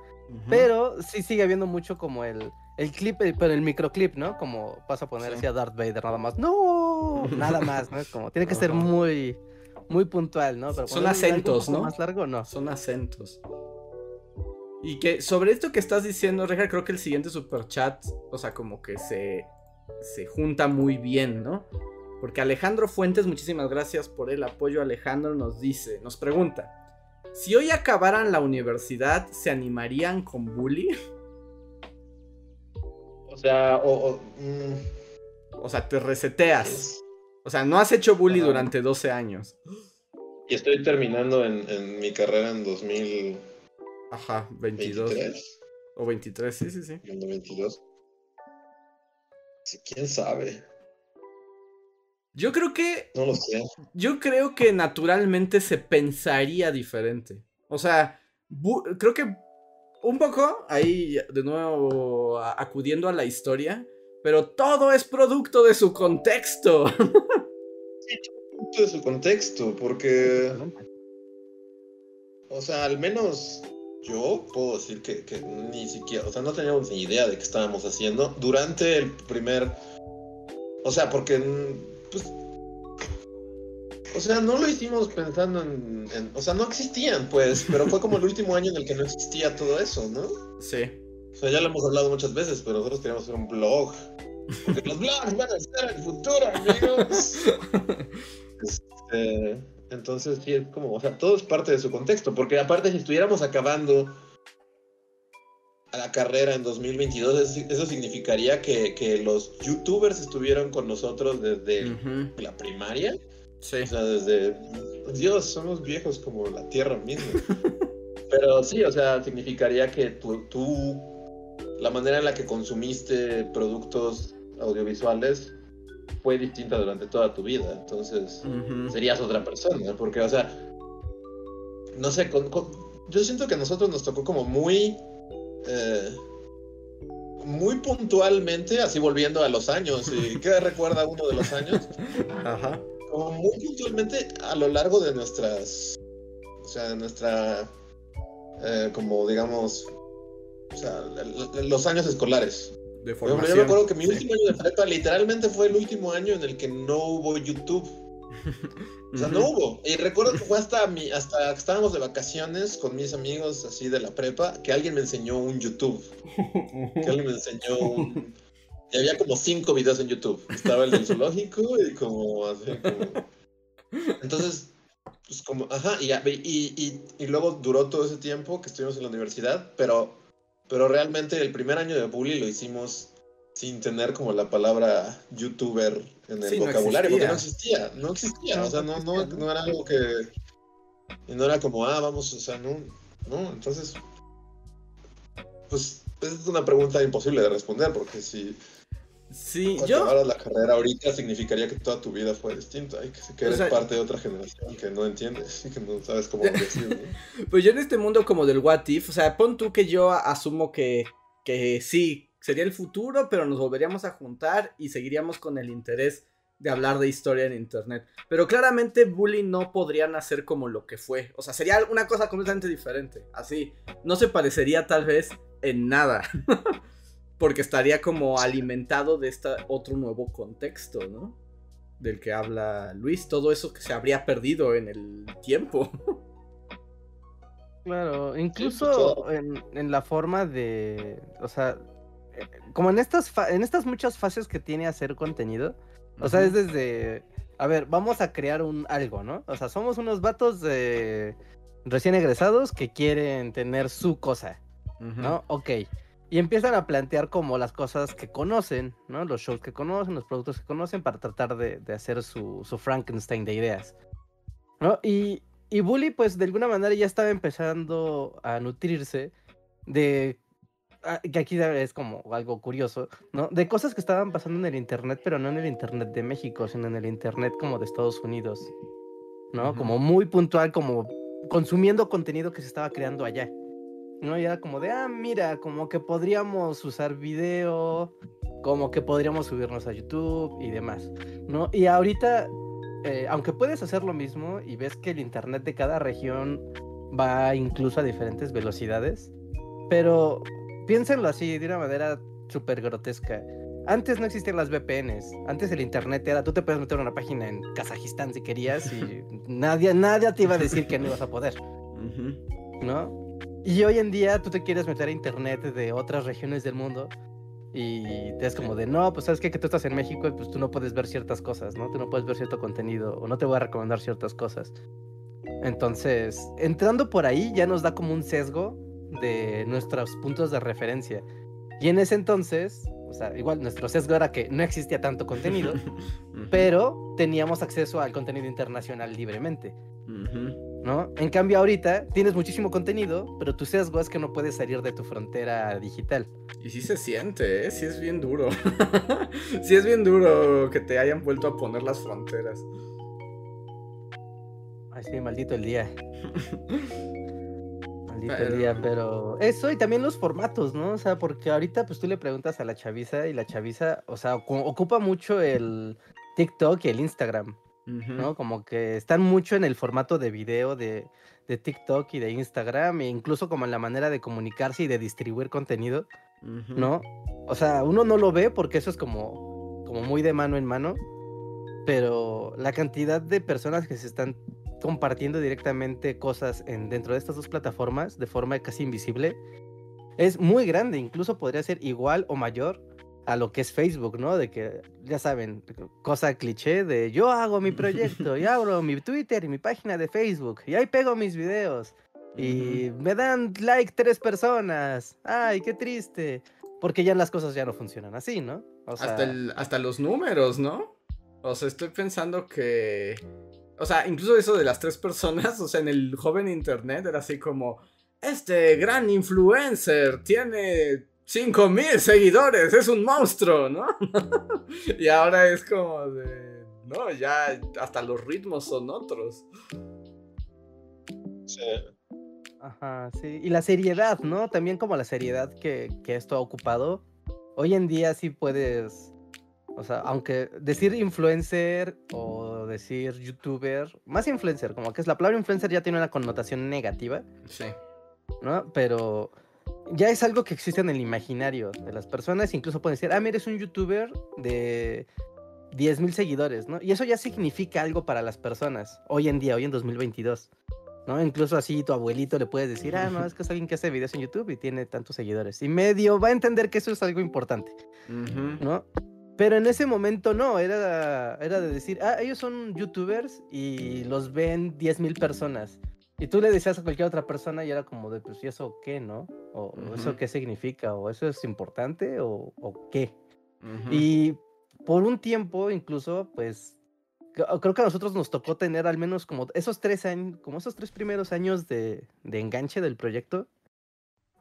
Pero sí sigue habiendo mucho como el, el clip, el- pero el microclip, ¿no? Como vas a poner Sí. así a Darth Vader nada más. ¡No! Nada más, ¿no? Como tiene que <laughs> ser muy, muy puntual, ¿no? Pero Son acentos, ¿no? Más largo, no. Son acentos. Y que sobre esto que estás diciendo, Reja, creo que el siguiente super chat, o sea, como que se, se junta muy bien, ¿no? Porque Alejandro Fuentes, muchísimas gracias por el apoyo. Alejandro nos dice, nos pregunta, si hoy acabaran la universidad, ¿se animarían con bully? <laughs> O sea, o, o, mm, O sea, te reseteas. O sea, no has hecho bully Ajá. durante 12 años. y estoy terminando en, en mi carrera en 2023. Ajá, 22. O 23, sí, sí, sí. 2022. Sí, ¿Quién sabe? Yo creo que No lo sé. Yo creo que naturalmente se pensaría diferente. O sea, creo que un poco, ahí de nuevo acudiendo a la historia, pero todo es producto de su contexto. <laughs> de su contexto, porque, o sea, al menos yo puedo decir que, ni siquiera, o sea, no teníamos ni idea de qué estábamos haciendo durante el primer, o sea, porque, pues, o sea, no lo hicimos pensando en, o sea, no existían, pues, pero fue como el último año en el que no existía todo eso, ¿no? Sí. O sea, ya lo hemos hablado muchas veces, pero nosotros queríamos hacer un blog. Porque los blogs van a ser el futuro, amigos. Este, entonces, sí, es como, o sea, todo es parte de su contexto, porque aparte si estuviéramos acabando a la carrera en 2022, eso significaría que, que los youtubers estuvieron con nosotros desde la primaria. Sí. O sea, desde... Dios, somos viejos como la Tierra misma. <laughs> Pero sí, o sea, significaría que tú, tú, la manera en la que consumiste productos audiovisuales fue distinta durante toda tu vida. Entonces, serías otra persona. Porque, o sea, no sé, yo siento que a nosotros nos tocó como muy... Eh, muy puntualmente, así volviendo a los años. ¿Y <laughs> qué recuerda uno de los años? Ajá. Como muy puntualmente a lo largo de nuestras. O sea, de nuestra. Eh, como digamos. O sea, los años escolares. De formación, yo me acuerdo que mi último año de prepa literalmente fue el último año en el que no hubo YouTube. O sea, no hubo. Y recuerdo que fue hasta mi, hasta que estábamos de vacaciones con mis amigos así de la prepa, que alguien me enseñó un YouTube. Que alguien me enseñó un. Y había como cinco videos en YouTube. Estaba el del zoológico y como así como. Entonces, pues como, ajá, y, y, y, luego duró todo ese tiempo que estuvimos en la universidad, pero, pero realmente el primer año de Bully lo hicimos sin tener como la palabra youtuber en el vocabulario, porque no existía, no existía, o sea, no, no, no era algo que, no era como, ah, vamos, o sea, no, no, entonces, pues es una pregunta imposible de responder, porque si... Sí, yo... la carrera ahorita significaría que toda tu vida fue distinta y que, eres parte de otra generación que no entiendes y que no sabes cómo <laughs> decirlo. pues yo en este mundo como del what if, o sea, pon tú que yo asumo que, que sí, sería el futuro, pero nos volveríamos a juntar y seguiríamos con el interés de hablar de historia en internet. Pero claramente Bully no podría nacer como lo que fue. O sea, sería una cosa completamente diferente. Así, no se parecería tal vez en nada. <laughs> Porque estaría como alimentado de este otro nuevo contexto, ¿no? Del que habla Luis. Todo eso que se habría perdido en el tiempo. <laughs> Claro, incluso en, en la forma de. O sea, como en estas, en estas muchas fases que tiene hacer contenido, o sea, es desde, a ver, vamos a crear un algo, ¿no? O sea, somos unos vatos de recién egresados que quieren tener su cosa, ¿no? Ok. Y empiezan a plantear como las cosas que conocen, ¿no? Los shows que conocen, los productos que conocen para tratar de, hacer su, su, Frankenstein de ideas, ¿no? Y, y Bully, pues de alguna manera ya estaba empezando a nutrirse de Ah, que aquí es como algo curioso, ¿no? De cosas que estaban pasando en el Internet, pero no en el Internet de México, sino en el Internet como de Estados Unidos, ¿no? Como muy puntual, como consumiendo contenido que se estaba creando allá, ¿no? Y era como de, ah, mira, como que podríamos usar video, como que podríamos subirnos a YouTube y demás, ¿no? Y ahorita, eh, aunque puedes hacer lo mismo y ves que el Internet de cada región va incluso a diferentes velocidades, pero piénsenlo así, de una manera súper grotesca. Antes no existían las VPNs. Antes el internet era, tú te puedes meter una página en Kazajistán si querías y <laughs> nadie, nadie te iba a decir que no ibas a poder. ¿No? Y hoy en día tú te quieres meter a internet de otras regiones del mundo y te es como de, no, pues sabes qué? que tú estás en México y pues tú no puedes ver ciertas cosas, ¿no? Tú no puedes ver cierto contenido o no te voy a recomendar ciertas cosas. Entonces, entrando por ahí ya nos da como un sesgo de nuestros puntos de referencia. Y en ese entonces, o sea, igual nuestro sesgo era que no existía tanto contenido, <laughs> pero teníamos acceso al contenido internacional libremente. ¿No? En cambio ahorita tienes muchísimo contenido, pero tu sesgo es que no puedes salir de tu frontera digital. Y sí se siente, ¿eh? Sí es bien duro. <laughs> sí es bien duro que te hayan vuelto a poner las fronteras. Ay, sí, maldito el <laughs> día. pero... eso y también los formatos, ¿no? O sea, porque ahorita pues tú le preguntas a la chaviza y la chaviza, o sea, ocupa mucho el TikTok y el Instagram, ¿no? Como que están mucho en el formato de video de, de TikTok y de Instagram, e incluso como en la manera de comunicarse y de distribuir contenido. ¿no? O sea, uno no lo ve porque eso es como, como muy de mano en mano, pero la cantidad de personas que se están compartiendo directamente cosas en, dentro de estas dos plataformas de forma casi invisible es muy grande, incluso podría ser igual o mayor a lo que es Facebook, ¿no? De que, ya saben, cosa cliché de yo hago mi proyecto y abro mi Twitter y mi página de Facebook y ahí pego mis videos y me dan like tres personas. Ay, qué triste. Porque ya las cosas ya no funcionan así, ¿no? O sea, hasta, el- hasta los números, ¿no? O sea, estoy pensando que. O sea, incluso eso de las tres personas, o sea, en el joven internet era así como. Este gran influencer tiene 5000 seguidores, es un monstruo, ¿no? <laughs> y ahora es como de. No, ya hasta los ritmos son otros. Sí. Ajá, sí. Y la seriedad, ¿no? También como la seriedad que, que esto ha ocupado. Hoy en día sí puedes, o sea, aunque decir influencer o decir youtuber, más influencer, como que es la palabra influencer ya tiene una connotación negativa, Sí. ¿no? Pero ya es algo que existe en el imaginario de las personas, incluso pueden decir, ah, mira, eres un youtuber de 10.000 seguidores, ¿no? Y eso ya significa algo para las personas, hoy en día, hoy en 2022. ¿no? Incluso así tu abuelito le puedes decir, ah, no, es que es alguien que hace videos en YouTube y tiene tantos seguidores. Y medio va a entender que eso es algo importante. ¿no? Pero en ese momento no, era, era de decir, ah, ellos son youtubers y los ven 10.000 personas. Y tú le decías a cualquier otra persona y era como de, pues, ¿y eso qué, no? O Ujú. ¿eso qué significa? ¿O eso es importante? ¿O, o qué? Ujú. Y por un tiempo, incluso, pues, creo que a nosotros nos tocó tener al menos como esos tres años, como esos tres primeros años de, de enganche del proyecto.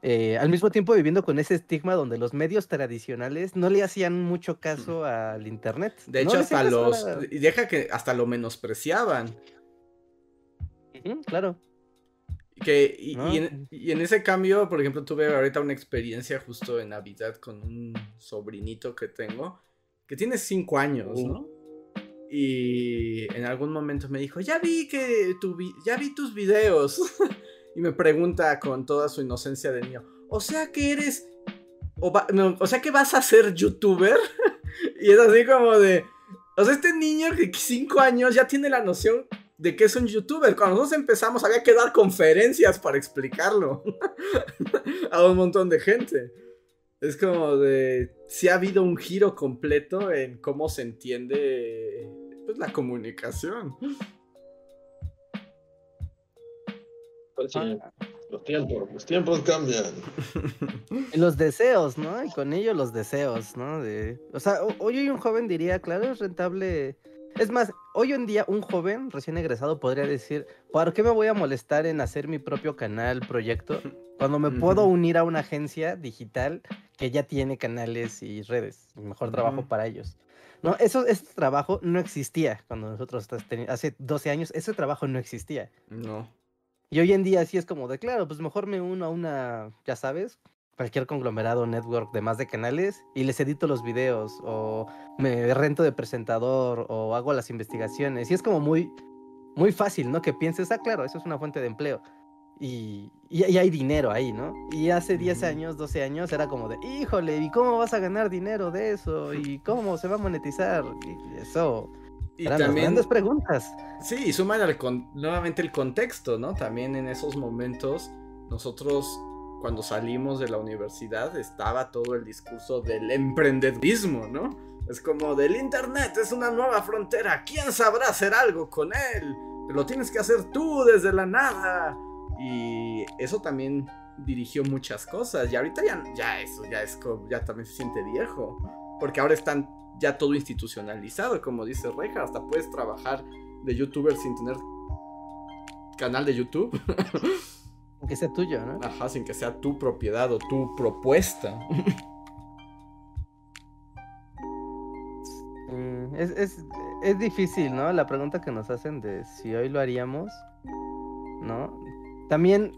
eh, al mismo tiempo viviendo con ese estigma donde los medios tradicionales no le hacían mucho caso al internet. De no hecho, hacían hasta los. deja que hasta lo menospreciaban. Claro. Que, y, ¿no? y en, y en ese cambio, por ejemplo, tuve ahorita una experiencia justo en Navidad con un sobrinito que tengo, que tiene cinco años, ¿no? Y en algún momento me dijo, ya vi que tu vi- ya vi tus videos. <laughs> y me pregunta con toda su inocencia de niño, o sea que eres, o, no, o sea que vas a ser youtuber. <laughs> y es así como de, o sea, este niño que cinco años ya tiene la noción de que es un youtuber. Cuando nosotros empezamos había que dar conferencias para explicarlo <laughs> a un montón de gente. Es como de, si ha habido un giro completo en cómo se entiende pues, la comunicación. Pues sí, Ah, los tiempos, los tiempos cambian. <laughs> y los deseos, ¿no? Y con ello los deseos, ¿no? De, o sea, ho- hoy un joven diría, claro, es rentable. Es más, hoy en día un joven recién egresado podría decir, ¿por qué me voy a molestar en hacer mi propio canal, proyecto, cuando me puedo unir a una agencia digital que ya tiene canales y redes mejor trabajo para ellos? No, eso, este trabajo no existía cuando nosotros hace 12 años, ese trabajo no existía. No. Y hoy en día sí es como de, claro, pues mejor me uno a una, ya sabes, cualquier conglomerado network de más de canales y les edito los videos o me rento de presentador o hago las investigaciones. Y es como muy, muy fácil, ¿no? Que pienses, ah, claro, eso es una fuente de empleo. Y, y- y hay dinero ahí, ¿no? Y hace 10 Ujú. años, 12 años era como de, híjole, ¿y cómo vas a ganar dinero de eso? ¿Y cómo se va a monetizar? Y eso, Y eran también, grandes preguntas. sí, y suman al con- nuevamente el contexto, ¿no? También en esos momentos, nosotros cuando salimos de la universidad estaba todo el discurso del emprendedurismo, ¿no? Es como del Internet, es una nueva frontera, ¿quién sabrá hacer algo con él? Lo tienes que hacer tú desde la nada. Y eso también dirigió muchas cosas. Y ahorita ya, ya eso ya es como, ya también se siente viejo. Porque ahora están ya todo institucionalizado, como dice Reja, hasta puedes trabajar de youtuber sin tener canal de YouTube. <laughs> Que sea tuyo, ¿no? Ajá, sin que sea tu propiedad o tu propuesta. <laughs> Mm, Es, es, es difícil, ¿no? La pregunta que nos hacen de si hoy lo haríamos, ¿no? También,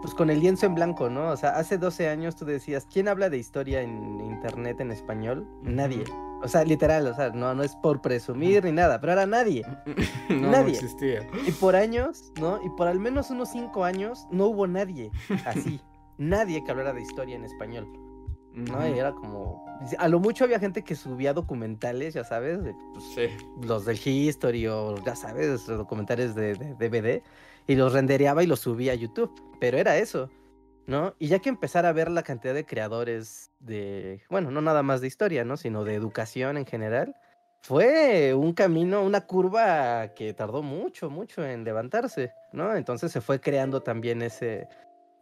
pues con el lienzo en blanco, ¿no? O sea, hace 12 años tú decías, ¿quién habla de historia en internet en español? Nadie. O sea, literal, o sea, no, no es por presumir ni nada, pero era nadie. <laughs> no, no Nadie. existía. Y por años, ¿no? Y por al menos unos cinco años no hubo nadie así. <laughs> nadie que hablara de historia en español, ¿no? Y era como... A lo mucho había gente que subía documentales, ya sabes, de, pues, Sí. los del History o ya sabes, los documentales de, de DVD y los rendereaba y los subía a YouTube. Pero era eso, ¿no? Y ya que empezara a ver la cantidad de creadores de, bueno, no nada más de historia, ¿no? Sino de educación en general, fue un camino, una curva que tardó mucho, mucho en levantarse, ¿no? Entonces se fue creando también ese,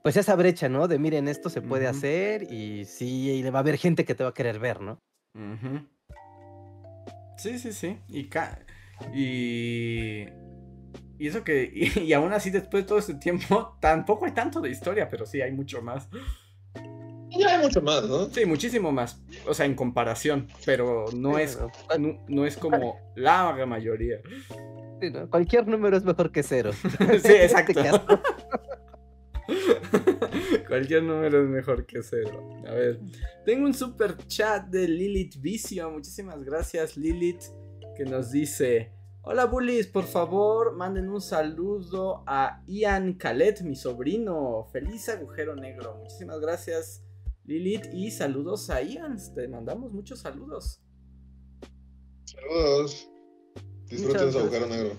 pues esa brecha, ¿no? De miren, esto se puede hacer y sí, y va a haber gente que te va a querer ver, ¿no? Sí, sí, sí. Y, ca- y... y eso que... Y, <laughs> y aún así, después de todo este tiempo, <laughs> tampoco hay tanto de historia, pero sí hay mucho más. Ya hay mucho más, ¿no? Sí, muchísimo más. O sea, en comparación. Pero no es, ¿no? es como la mayoría. Sí, ¿no? Cualquier número es mejor que cero. <laughs> Sí, exacto. Este. Cualquier número es mejor que cero. A ver, tengo un super chat de Lilith Vicio. Muchísimas gracias, Lilith, que nos dice: Hola, bullies, por favor, manden un saludo a Ian Calet, mi sobrino. Feliz agujero negro. Muchísimas gracias, Lilith, y saludos a Ian. Te mandamos muchos saludos. Saludos. Disfruten su agujero negro.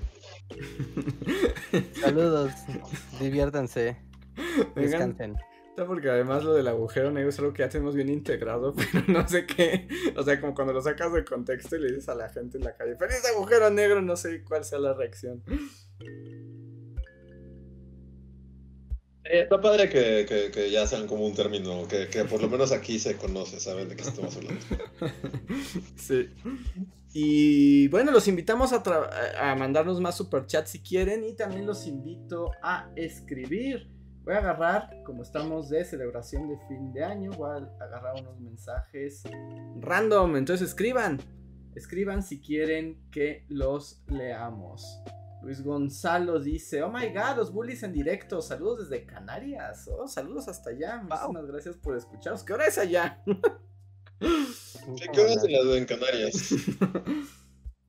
<laughs> Saludos, diviértanse, Vengan, descansen. Está porque además lo del agujero negro es algo que ya tenemos bien integrado, <laughs> pero no sé qué. O sea, como cuando lo sacas de contexto y le dices a la gente en la calle, ¡Feliz agujero negro! No sé cuál sea la reacción. Eh, está padre que, que, que ya sean como un término, que, que por lo menos aquí se conoce, ¿saben de qué estamos hablando? <laughs> Sí. Y bueno, los invitamos a, a mandarnos más superchats si quieren y también los invito a escribir. Voy a agarrar, como estamos de celebración de fin de año, voy a agarrar unos mensajes random. Entonces escriban, escriban si quieren que los leamos. Luis Gonzalo dice, oh my god, los bullies en directo, saludos desde Canarias. Oh, saludos hasta allá. Muchísimas gracias por escucharnos. ¿Qué hora es allá? ¿Qué horas en las en Canarias?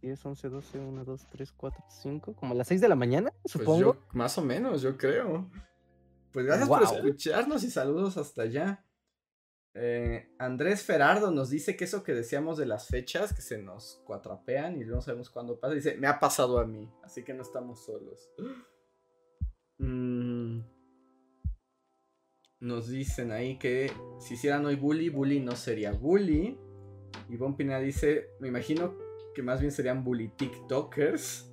10, 11, 12, 1, 2, 3, 4, 5, como a las 6 de la mañana, Pues supongo. yo, más o menos, yo creo. Pues gracias por escucharnos y saludos hasta allá. Eh, Andrés Ferardo nos dice que eso que decíamos de las fechas, que se nos cuatrapean y no sabemos cuándo pasa, dice, me ha pasado a mí, así que no estamos solos. Mm, nos dicen ahí que si hicieran hoy bully, bully no sería bully. Y Bon Pineda dice, me imagino que más bien serían bully TikTokers.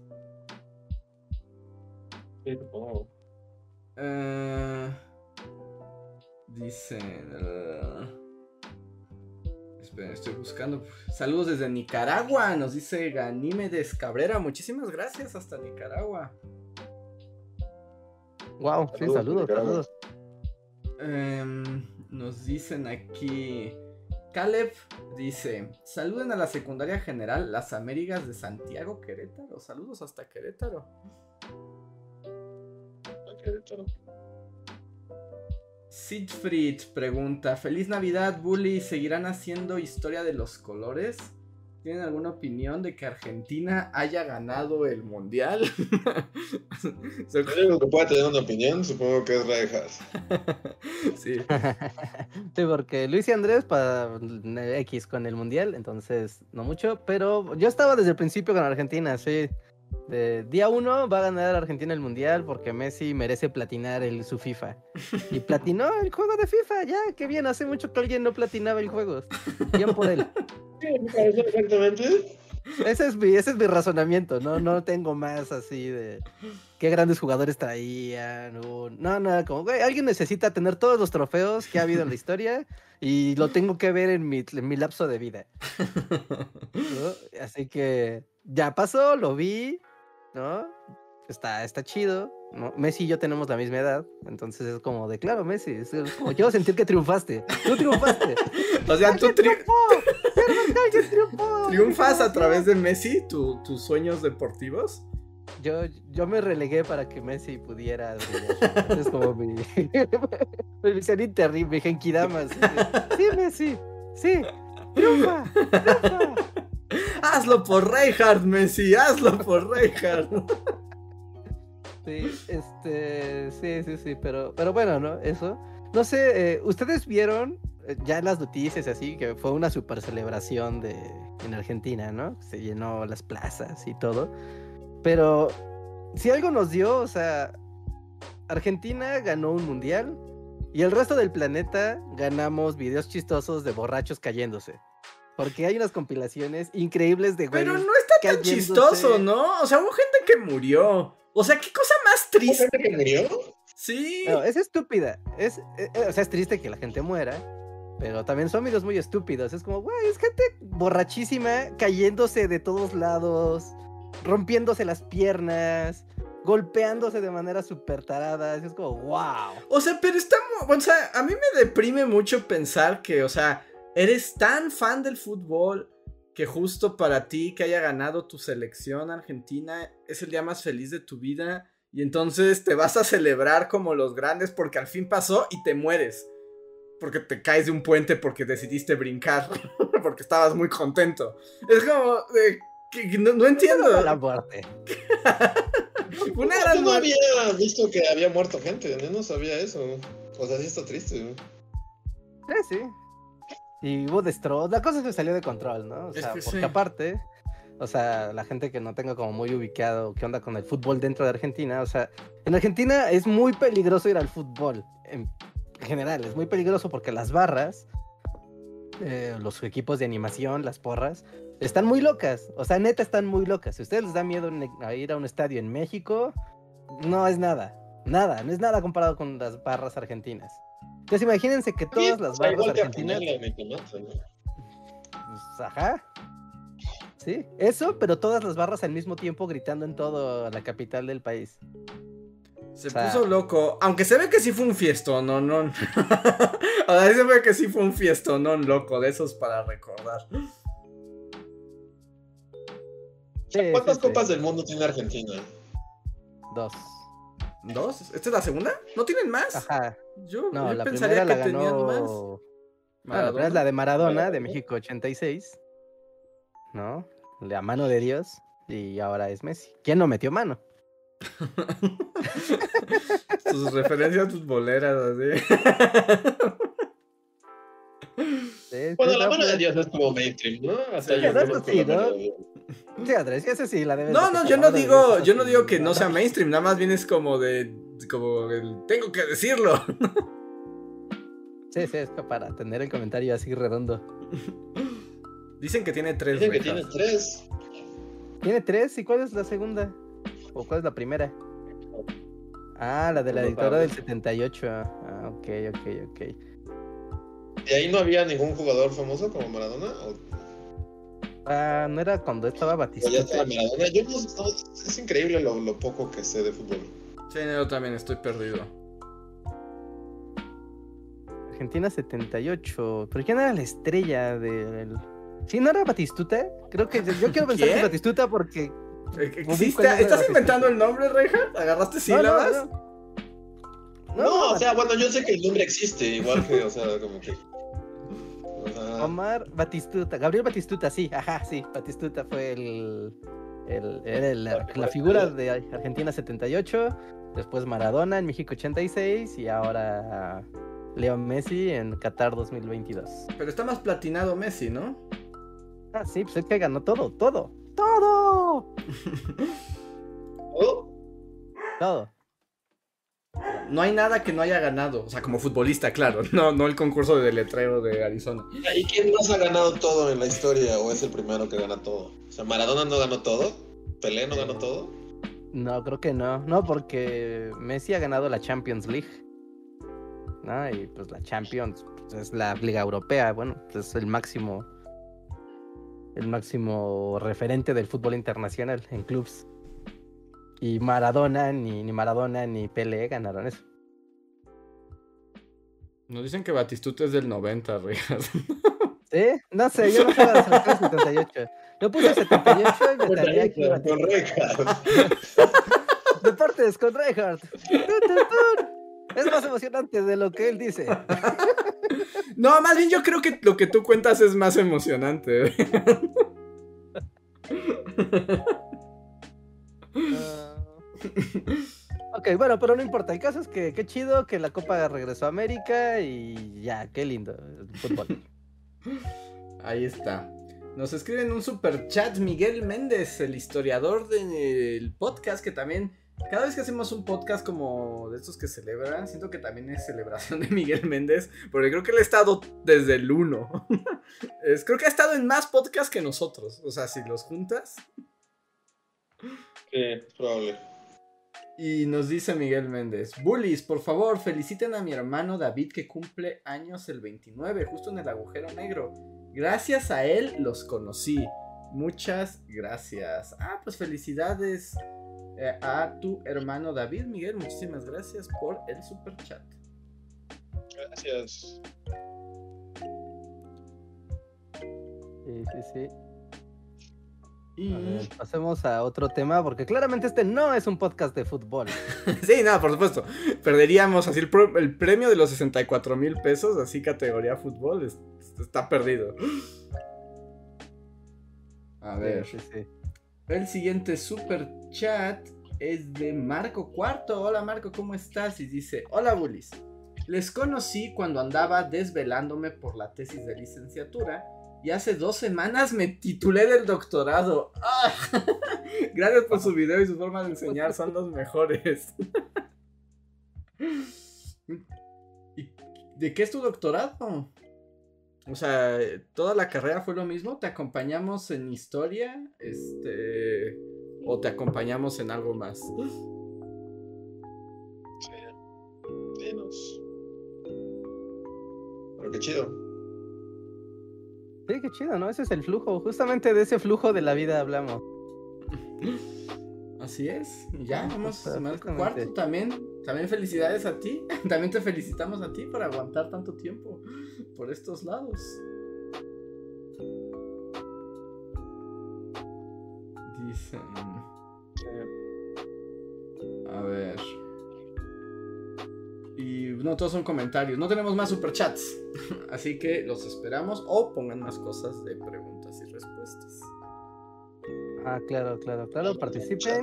Oh. Eh, dicen. eh, esperen, estoy buscando. Saludos desde Nicaragua. Nos dice Ganímedes Cabrera. Muchísimas gracias hasta Nicaragua. Wow, sí, Saludos, saludos, Nicaragua. saludos. Em, nos dicen aquí. Caleb dice: Saluden a la secundaria general Las Américas de Santiago, Querétaro. Saludos hasta Querétaro. Siegfried pregunta: Feliz Navidad, Bully. ¿Seguirán haciendo historia de los colores? ¿Tienen alguna opinión de que Argentina haya ganado el mundial? <laughs> El único que puede tener una opinión, supongo que es Reinhardt. <laughs> sí. <laughs> Sí, porque Luis y Andrés para X con el mundial, entonces no mucho, pero yo estaba desde el principio con Argentina, sí. De día uno va a ganar Argentina el mundial porque Messi merece platinar el, su FIFA. Y platinó el juego de FIFA, ya, qué bien, hace mucho que alguien no platinaba el juego. Bien por él. Sí, exactamente. Ese es mi, ese es mi razonamiento, no, no tengo más así de qué grandes jugadores traían. o- No, no, como güey, alguien necesita tener todos los trofeos que ha habido en la historia y lo tengo que ver en mi, en mi lapso de vida. ¿no? Así que ya pasó, lo vi, ¿no? Está, está chido. ¿no? Messi y yo tenemos la misma edad, entonces es como de, claro, Messi, es como, quiero sentir que triunfaste. Tú triunfaste. <laughs> O sea, tú ¡Alguien tri- triunfó! Triunfas a través de Messi, tu- tus sueños deportivos. Yo, yo me relegué para que Messi pudiera brillar. Es como mi. <laughs> mi mi genkidama. así de, Sí, Messi. Sí. Triunfa. Triunfa. Hazlo por Reinhardt, Messi, hazlo por Reinhardt. Sí, este, sí, sí, sí, pero, pero bueno, ¿no? Eso. No sé, eh, ¿ustedes vieron eh, ya las noticias así que fue una super celebración de, en Argentina, ¿no? Se llenó las plazas y todo. Pero si algo nos dio, o sea, Argentina ganó un mundial y el resto del planeta ganamos videos chistosos de borrachos cayéndose. Porque hay unas compilaciones increíbles de Pero güeyes no está tan cayéndose. chistoso, ¿no? O sea, hubo gente que murió. O sea, qué cosa más triste. gente que murió? Sí. No, es estúpida. Es, eh, eh, o sea, es triste que la gente muera. Pero también son videos muy estúpidos. Es como, güey, es gente borrachísima cayéndose de todos lados, rompiéndose las piernas, golpeándose de manera súper tarada. Es como, wow. O sea, pero está. O sea, a mí me deprime mucho pensar que, o sea, eres tan fan del fútbol que justo para ti que haya ganado tu selección argentina es el día más feliz de tu vida. Y entonces te vas a celebrar como los grandes porque al fin pasó y te mueres. Porque te caes de un puente porque decidiste brincar. <laughs> porque estabas muy contento. Es como. de que- que no, no entiendo. La muerte. <laughs> Una gran no muerte. había visto que había muerto gente, no sabía eso. O sea, sí está triste. ¿no? Sí, sí. Y hubo destrozos. La cosa se salió de control, ¿no? O Es sea, que porque sí. aparte, o sea, la gente que no tenga como muy ubicado qué onda con el fútbol dentro de Argentina, o sea, en Argentina es muy peligroso ir al fútbol. En general, es muy peligroso porque las barras, eh, los equipos de animación, las porras, están muy locas. O sea, neta, están muy locas. Si a ustedes les da miedo en- a ir a un estadio en México, no es nada. Nada, no es nada comparado con las barras argentinas. Entonces imagínense que todas las barras argentinas... Pues, ajá. Sí, eso, pero todas las barras al mismo tiempo gritando en toda la capital del país. Se O sea- puso loco. Aunque se ve que sí fue un fiestón, no, no. <laughs> sea, se ve que sí fue un fiestón, no loco, de esos para recordar. Sí, ¿Cuántas sí, sí. copas del mundo tiene Argentina? Dos. ¿Dos? ¿Esta es la segunda? ¿No tienen más? Ajá. Yo, No, yo la pensaría primera la que tenían ganó. más. No, la primera es la de Maradona, de México 86. ¿No? La mano de Dios. Y ahora es Messi. ¿Quién no metió mano? <laughs> Sus referencias futboleras, así. <laughs> Sí, Bueno, sí, la no, mano de pues, Dios es como mainstream, ¿no? Hasta Sí, yo no, sí, ¿no? de Dios. Sí, Andrés, ese sí la debes No, de no, tener, yo no digo, yo no digo que no sea mainstream, nada más bien es como de. como el. Tengo que decirlo. <laughs> Sí, sí, es para tener el comentario así redondo. Dicen que tiene tres Dicen que tiene tres. ¿Tiene tres? ¿Y cuál es la segunda? ¿O cuál es la primera? Ah, la de la dictadura del sabes. 78. Ah, ok, ok, ok. ¿Y ahí no había ningún jugador famoso como Maradona? ¿O, Ah, ¿no era cuando estaba ya Maradona? Yo no, no, es increíble lo, lo poco que sé de fútbol. Sí, yo también estoy perdido. Argentina 78. ¿Pero quién era la estrella del...? ¿Sí, no era Batistuta? Creo que yo quiero pensar que ¿Quién? es Batistuta porque... Eh, ¿Estás inventando el nombre, Reinhardt? ¿Agarraste No, no, sílabas? no. No, o sea, bueno, yo sé que el nombre existe, igual que, o sea, como que. Omar Batistuta, Gabriel Batistuta, sí, ajá, sí, Batistuta fue el, el, la, la figura de Argentina 78, después Maradona en México 86 y ahora Leo Messi en Qatar 2022. Pero está más platinado Messi, ¿no? Ah, sí, pues es que ganó todo, todo, todo, <laughs> ¿oh? todo. No hay nada que no haya ganado. O sea, como futbolista, claro. <laughs> No, no el concurso de letrero de Arizona. ¿Y quién más ha ganado todo en la historia o es el primero que gana todo? O sea, Maradona no ganó todo, Pelé no ganó todo. No, creo que no, no, porque Messi ha ganado la Champions League. ¿no? Y pues la Champions pues, es la liga europea, bueno, pues, es el máximo el máximo referente del fútbol internacional en clubs. Y Maradona, ni, ni Maradona ni Pelé ganaron eso. Nos dicen que Batistuta es del 90, Reinhardt. <laughs> ¿Sí? No sé, yo no sé la selección 78. Yo puse 78 y me salía aquí Con Batistuta. Reca. <laughs> Deportes con Reinhardt. Es más emocionante de lo que él dice. <laughs> No, más bien yo creo que lo que tú cuentas es más emocionante. <laughs> Ok, bueno, pero no importa. El caso es que qué chido que la Copa regresó a América y ya, qué lindo el fútbol. <laughs> Ahí está. Nos escriben un super chat Miguel Méndez, el historiador del podcast, que también cada vez que hacemos un podcast como de estos que celebran, siento que también es celebración de Miguel Méndez, porque creo que él ha estado desde el 1. <laughs> Es, creo que ha estado en más podcasts que nosotros. O sea, si los juntas. Sí, es probable. Y nos dice Miguel Méndez, Bullies, por favor, feliciten a mi hermano David que cumple años el 29, justo en el agujero negro. Gracias a él los conocí. Muchas gracias. Ah, pues felicidades eh, a tu hermano David. Miguel, muchísimas gracias por el super chat. Gracias. Sí, sí, sí. Y... A ver, pasemos a otro tema, porque claramente este no es un podcast de fútbol. <laughs> Sí, no, por supuesto. Perderíamos así el, premio de los 64 mil pesos, así categoría fútbol, es- está perdido. A ver. Sí, sí, sí. El siguiente super chat es de Marco Cuarto. Hola Marco, ¿cómo estás? Y dice, hola Bullies. Les conocí cuando andaba desvelándome por la tesis de licenciatura y hace dos semanas me titulé del doctorado. ¡Ah! <laughs> Gracias por su video y su forma de enseñar, son los mejores. <laughs> ¿Y ¿De qué es tu doctorado? O sea, toda la carrera fue lo mismo. ¿Te acompañamos en historia? Este. O te acompañamos en algo más. Sí. Dinos. Pero qué chido. Sí, qué chido, ¿no? Ese es el flujo. Justamente de ese flujo de la vida hablamos. Así es. Ya, vamos Justa- a justamente. Cuarto también. También felicidades a ti. <laughs> También te felicitamos a ti por aguantar tanto tiempo por estos lados. Dicen. A ver. Y no todos son comentarios. No tenemos más superchats. <laughs> Así que los esperamos o pongan más cosas de preguntas y respuestas. Ah, claro, claro, claro. Participen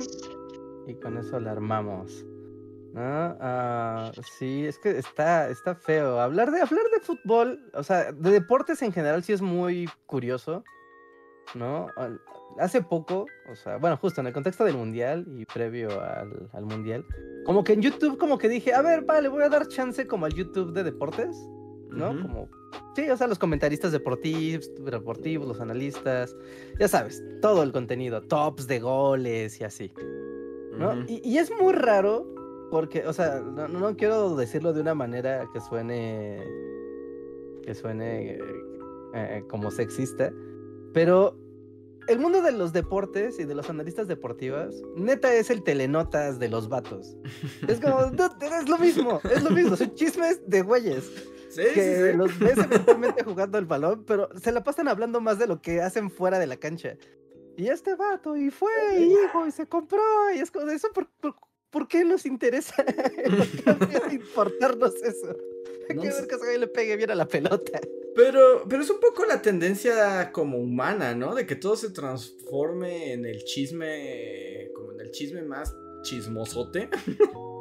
y con eso la armamos. ¿No? Ah, sí, es que está, está feo. Hablar de, hablar de fútbol, o sea, de deportes en general sí es muy curioso, ¿no? Hace poco, o sea, bueno, justo en el contexto del mundial y previo al, al mundial, como que en YouTube como que dije, a ver, vale, voy a dar chance como al YouTube de deportes, ¿no? Como, sí, o sea, los comentaristas deportivos, deportivos, los analistas, ya sabes, todo el contenido, tops de goles y así, ¿no? Y, y es muy raro porque, o sea, no, no- no quiero decirlo de una manera que suene, que suene eh, eh, como sexista, pero el mundo de los deportes y de los analistas deportivas, neta es el telenotas de los vatos. Es como, <laughs> "No, es lo mismo, es lo mismo, son chismes de güeyes Sí, que sí, sí. los ves eventualmente jugando el balón, pero se la pasan hablando más de lo que hacen fuera de la cancha. Y este vato, y fue, y hijo, y se compró, y es como eso, ¿por, por, por qué nos interesa? <laughs> ¿Por qué importarnos eso? Hay No que ver que güey le pegue bien a la pelota. Pero, pero es un poco la tendencia como humana, ¿no? De que todo se transforme en el chisme, como en el chisme más chismosote. <laughs>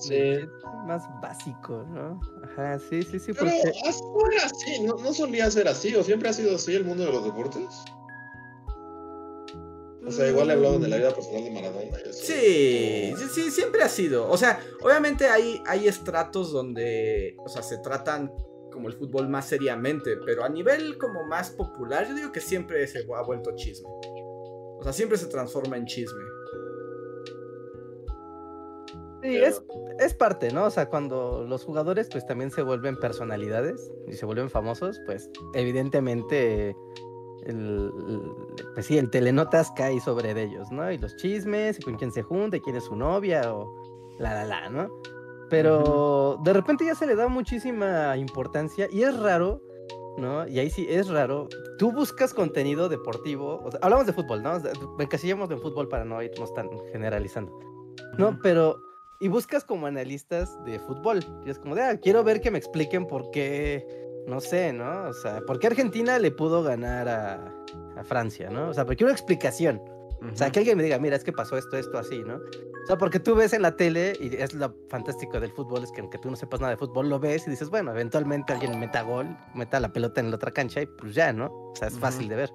Sí. Más básico, ¿no? Ajá, sí, sí, sí, Pero porque... hasta ahora sí, ¿no, no solía ser así, o siempre ha sido así el mundo de los deportes. O sea, igual he hablado de la vida personal de Maradona. y. Sí, sí, sí, siempre ha sido. O sea, obviamente hay, hay estratos donde, o sea, se tratan como el fútbol más seriamente, pero a nivel como más popular, yo digo que siempre se ha vuelto chisme. O sea, siempre se transforma en chisme. Sí, es, es parte, ¿no? O sea, cuando los jugadores pues también se vuelven personalidades y se vuelven famosos, pues evidentemente el, pues sí, el telenotas cae sobre de ellos, ¿no? Y los chismes, y con quién se junta, y quién es su novia o la la la, ¿no? Pero de repente ya se le da muchísima importancia y es raro, ¿no? Y ahí sí es raro. Tú buscas contenido deportivo, o sea, hablamos de fútbol, ¿no? Encasillamos de fútbol para no irnos tan generalizando. ¿no? Pero, y buscas como analistas de fútbol. Y es como de, ah, quiero ver que me expliquen por qué, no sé, ¿no? O sea, ¿por qué Argentina le pudo ganar a, a Francia, ¿no? O sea, porque una explicación. O sea, que alguien me diga, mira, es que pasó esto, esto, así, ¿no? O sea, porque tú ves en la tele, y es lo fantástico del fútbol, es que aunque tú no sepas nada de fútbol, lo ves y dices, bueno, eventualmente alguien meta gol, meta la pelota en la otra cancha y pues ya, ¿no? O sea, es fácil de ver.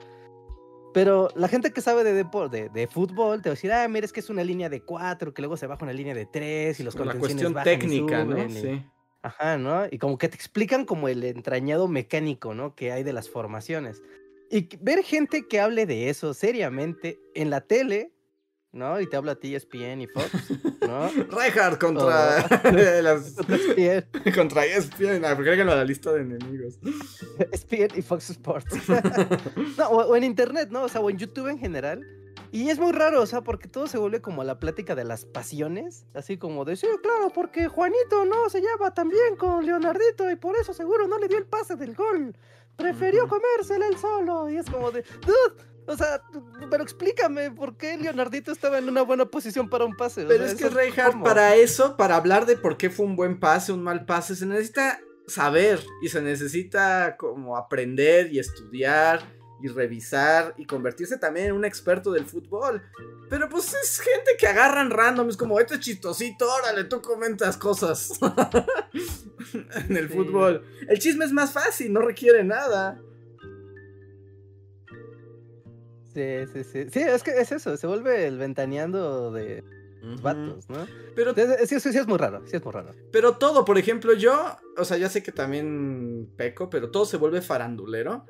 Pero la gente que sabe de, deporte, de, fútbol te va a decir, ah, mira, es que es una línea de cuatro, que luego se baja una línea de tres y los La cuestión técnica, ¿no? Sí. Ajá, ¿no? Y como que te explican como el entrañado mecánico, ¿no? Que hay de las formaciones. Y ver gente que hable de eso seriamente en la tele, ¿no? Y te habla a ti ESPN y Fox, ¿no? <laughs> Reinhardt contra <laughs> las... <laughs> contra ESPN, porque en la lista de enemigos. ESPN y Fox Sports. no, o, en internet, ¿no? O sea, o en YouTube en general. Y es muy raro, o sea, porque todo se vuelve como la plática de las pasiones, así como de, sí, claro, porque Juanito no se lleva tan bien con Leonardito y por eso seguro no le dio el pase del gol prefirió comérsela él solo. Y es como de, o sea, pero explícame por qué Leonardito estaba en una buena posición para un pase. pero es que Reinhardt, para eso, para hablar de por qué fue un buen pase, un mal pase, se necesita saber y se necesita como aprender y estudiar y revisar y convertirse también en un experto del fútbol. Pero pues es gente que agarran random, es como, este es chistosito, órale, tú comentas cosas <laughs> en el fútbol. El chisme es más fácil, no requiere nada. Sí, sí, sí. Sí, es que es eso, se vuelve el ventaneando de vatos, ¿no? Pero sí, sí, sí, es muy raro, sí es muy raro. Pero todo, por ejemplo, yo, o sea, ya sé que también peco, pero todo se vuelve farandulero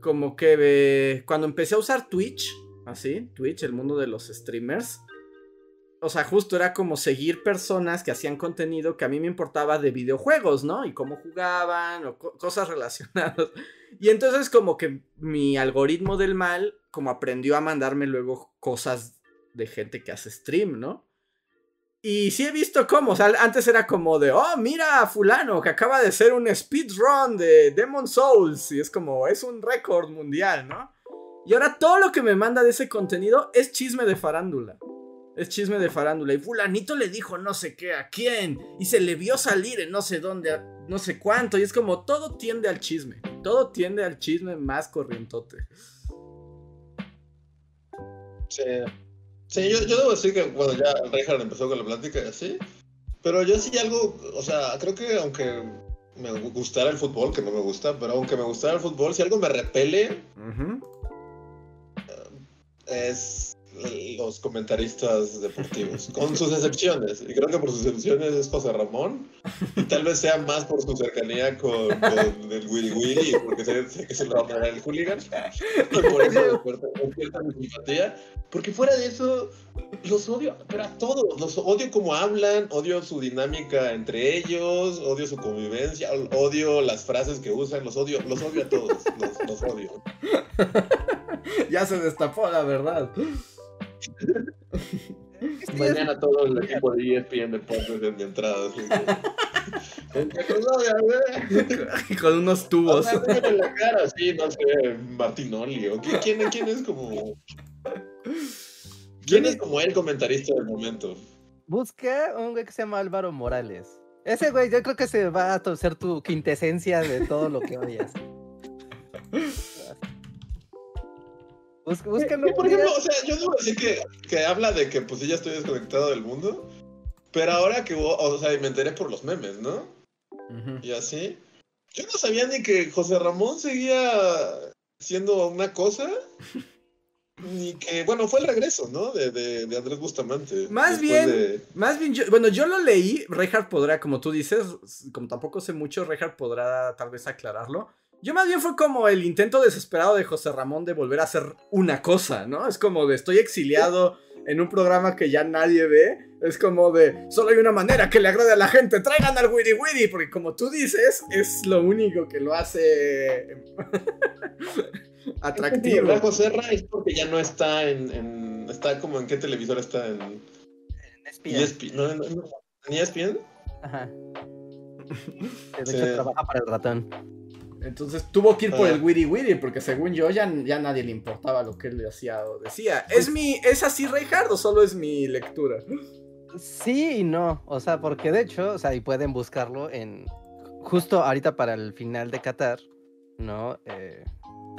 como que cuando empecé a usar Twitch, así, Twitch, el mundo de los streamers, o sea, justo era como seguir personas que hacían contenido que a mí me importaba de videojuegos, ¿no? Y cómo jugaban o cosas relacionadas. Y entonces como que mi algoritmo del mal como aprendió a mandarme luego cosas de gente que hace stream, ¿no? Y sí he visto cómo, o sea, antes era como de, oh, mira a fulano que acaba de hacer un speedrun de Demon Souls. Y es como, es un récord mundial, ¿no? Y ahora todo lo que me manda de ese contenido es chisme de farándula. Es chisme de farándula. Y fulanito le dijo no sé qué a quién. Y se le vio salir en no sé dónde, no sé cuánto. Y es como, todo tiende al chisme. Todo tiende al chisme más corrientote. Sí. Sí, yo, yo debo decir que, bueno, ya Reinhardt empezó con la plática y así, pero yo sí algo, o sea, creo que aunque me gustara el fútbol, que no me gusta, pero aunque me gustara el fútbol, si algo me repele, es los comentaristas deportivos, con sus excepciones. Y creo que por sus excepciones es José Ramón. Y tal vez sea más por su cercanía con, el Willy Willy, porque sé, que se lo va a poner el hooligan. Y por eso cierta simpatía. Porque fuera de eso, los odio, pero a todos. Los odio como hablan, odio su dinámica entre ellos, odio su convivencia, odio las frases que usan, los odio, los odio a todos. Los, los odio. <laughs> ya se destapó la verdad. Mañana todo el equipo de ESPN Deportes de mi entrada. <laughs> Con unos tubos. en la cara, sí, no sé, Martinoli. ¿o quién, ¿Quién es como.? ¿Quién es como el comentarista del momento? Busca un güey que se llama Álvaro Morales. Ese güey, yo creo que se va a ser tu quintesencia de todo lo que odias. <laughs> búscalo. por ejemplo, o sea, yo debo decir que, que habla de que pues ya estoy desconectado del mundo. Pero ahora que, o sea, me enteré por los memes, ¿no? Y así. Yo no sabía ni que José Ramón seguía siendo una cosa. <laughs> ni que, bueno, fue el regreso, ¿no? De, de, Andrés Bustamante. Más bien, más bien, yo, bueno, yo lo leí, Reinhardt podrá, como tú dices, como tampoco sé mucho, Reinhardt podrá tal vez aclararlo. Yo más bien fue como el intento desesperado de José Ramón de volver a hacer una cosa, ¿no? Es como de estoy exiliado en un programa que ya nadie ve. Es como de solo hay una manera que le agrade a la gente, traigan al Wiri Wiri, porque como tú dices, es lo único que lo hace <laughs> atractivo. José es porque ya no está en, Está como en qué televisor está en. En ESPN. ¿No, no, ¿En ESPN? Ajá. <laughs> De trabaja para el ratón. Entonces tuvo que ir por el Wiri Wiri, porque según yo ya, ya nadie le importaba lo que él hacía o decía. ¿Es, mi, ¿Es así, Reinhardt, o solo es mi lectura? Sí y no. O sea, porque de hecho, o sea, y pueden buscarlo en. Justo ahorita para el final de Qatar, ¿no? Eh,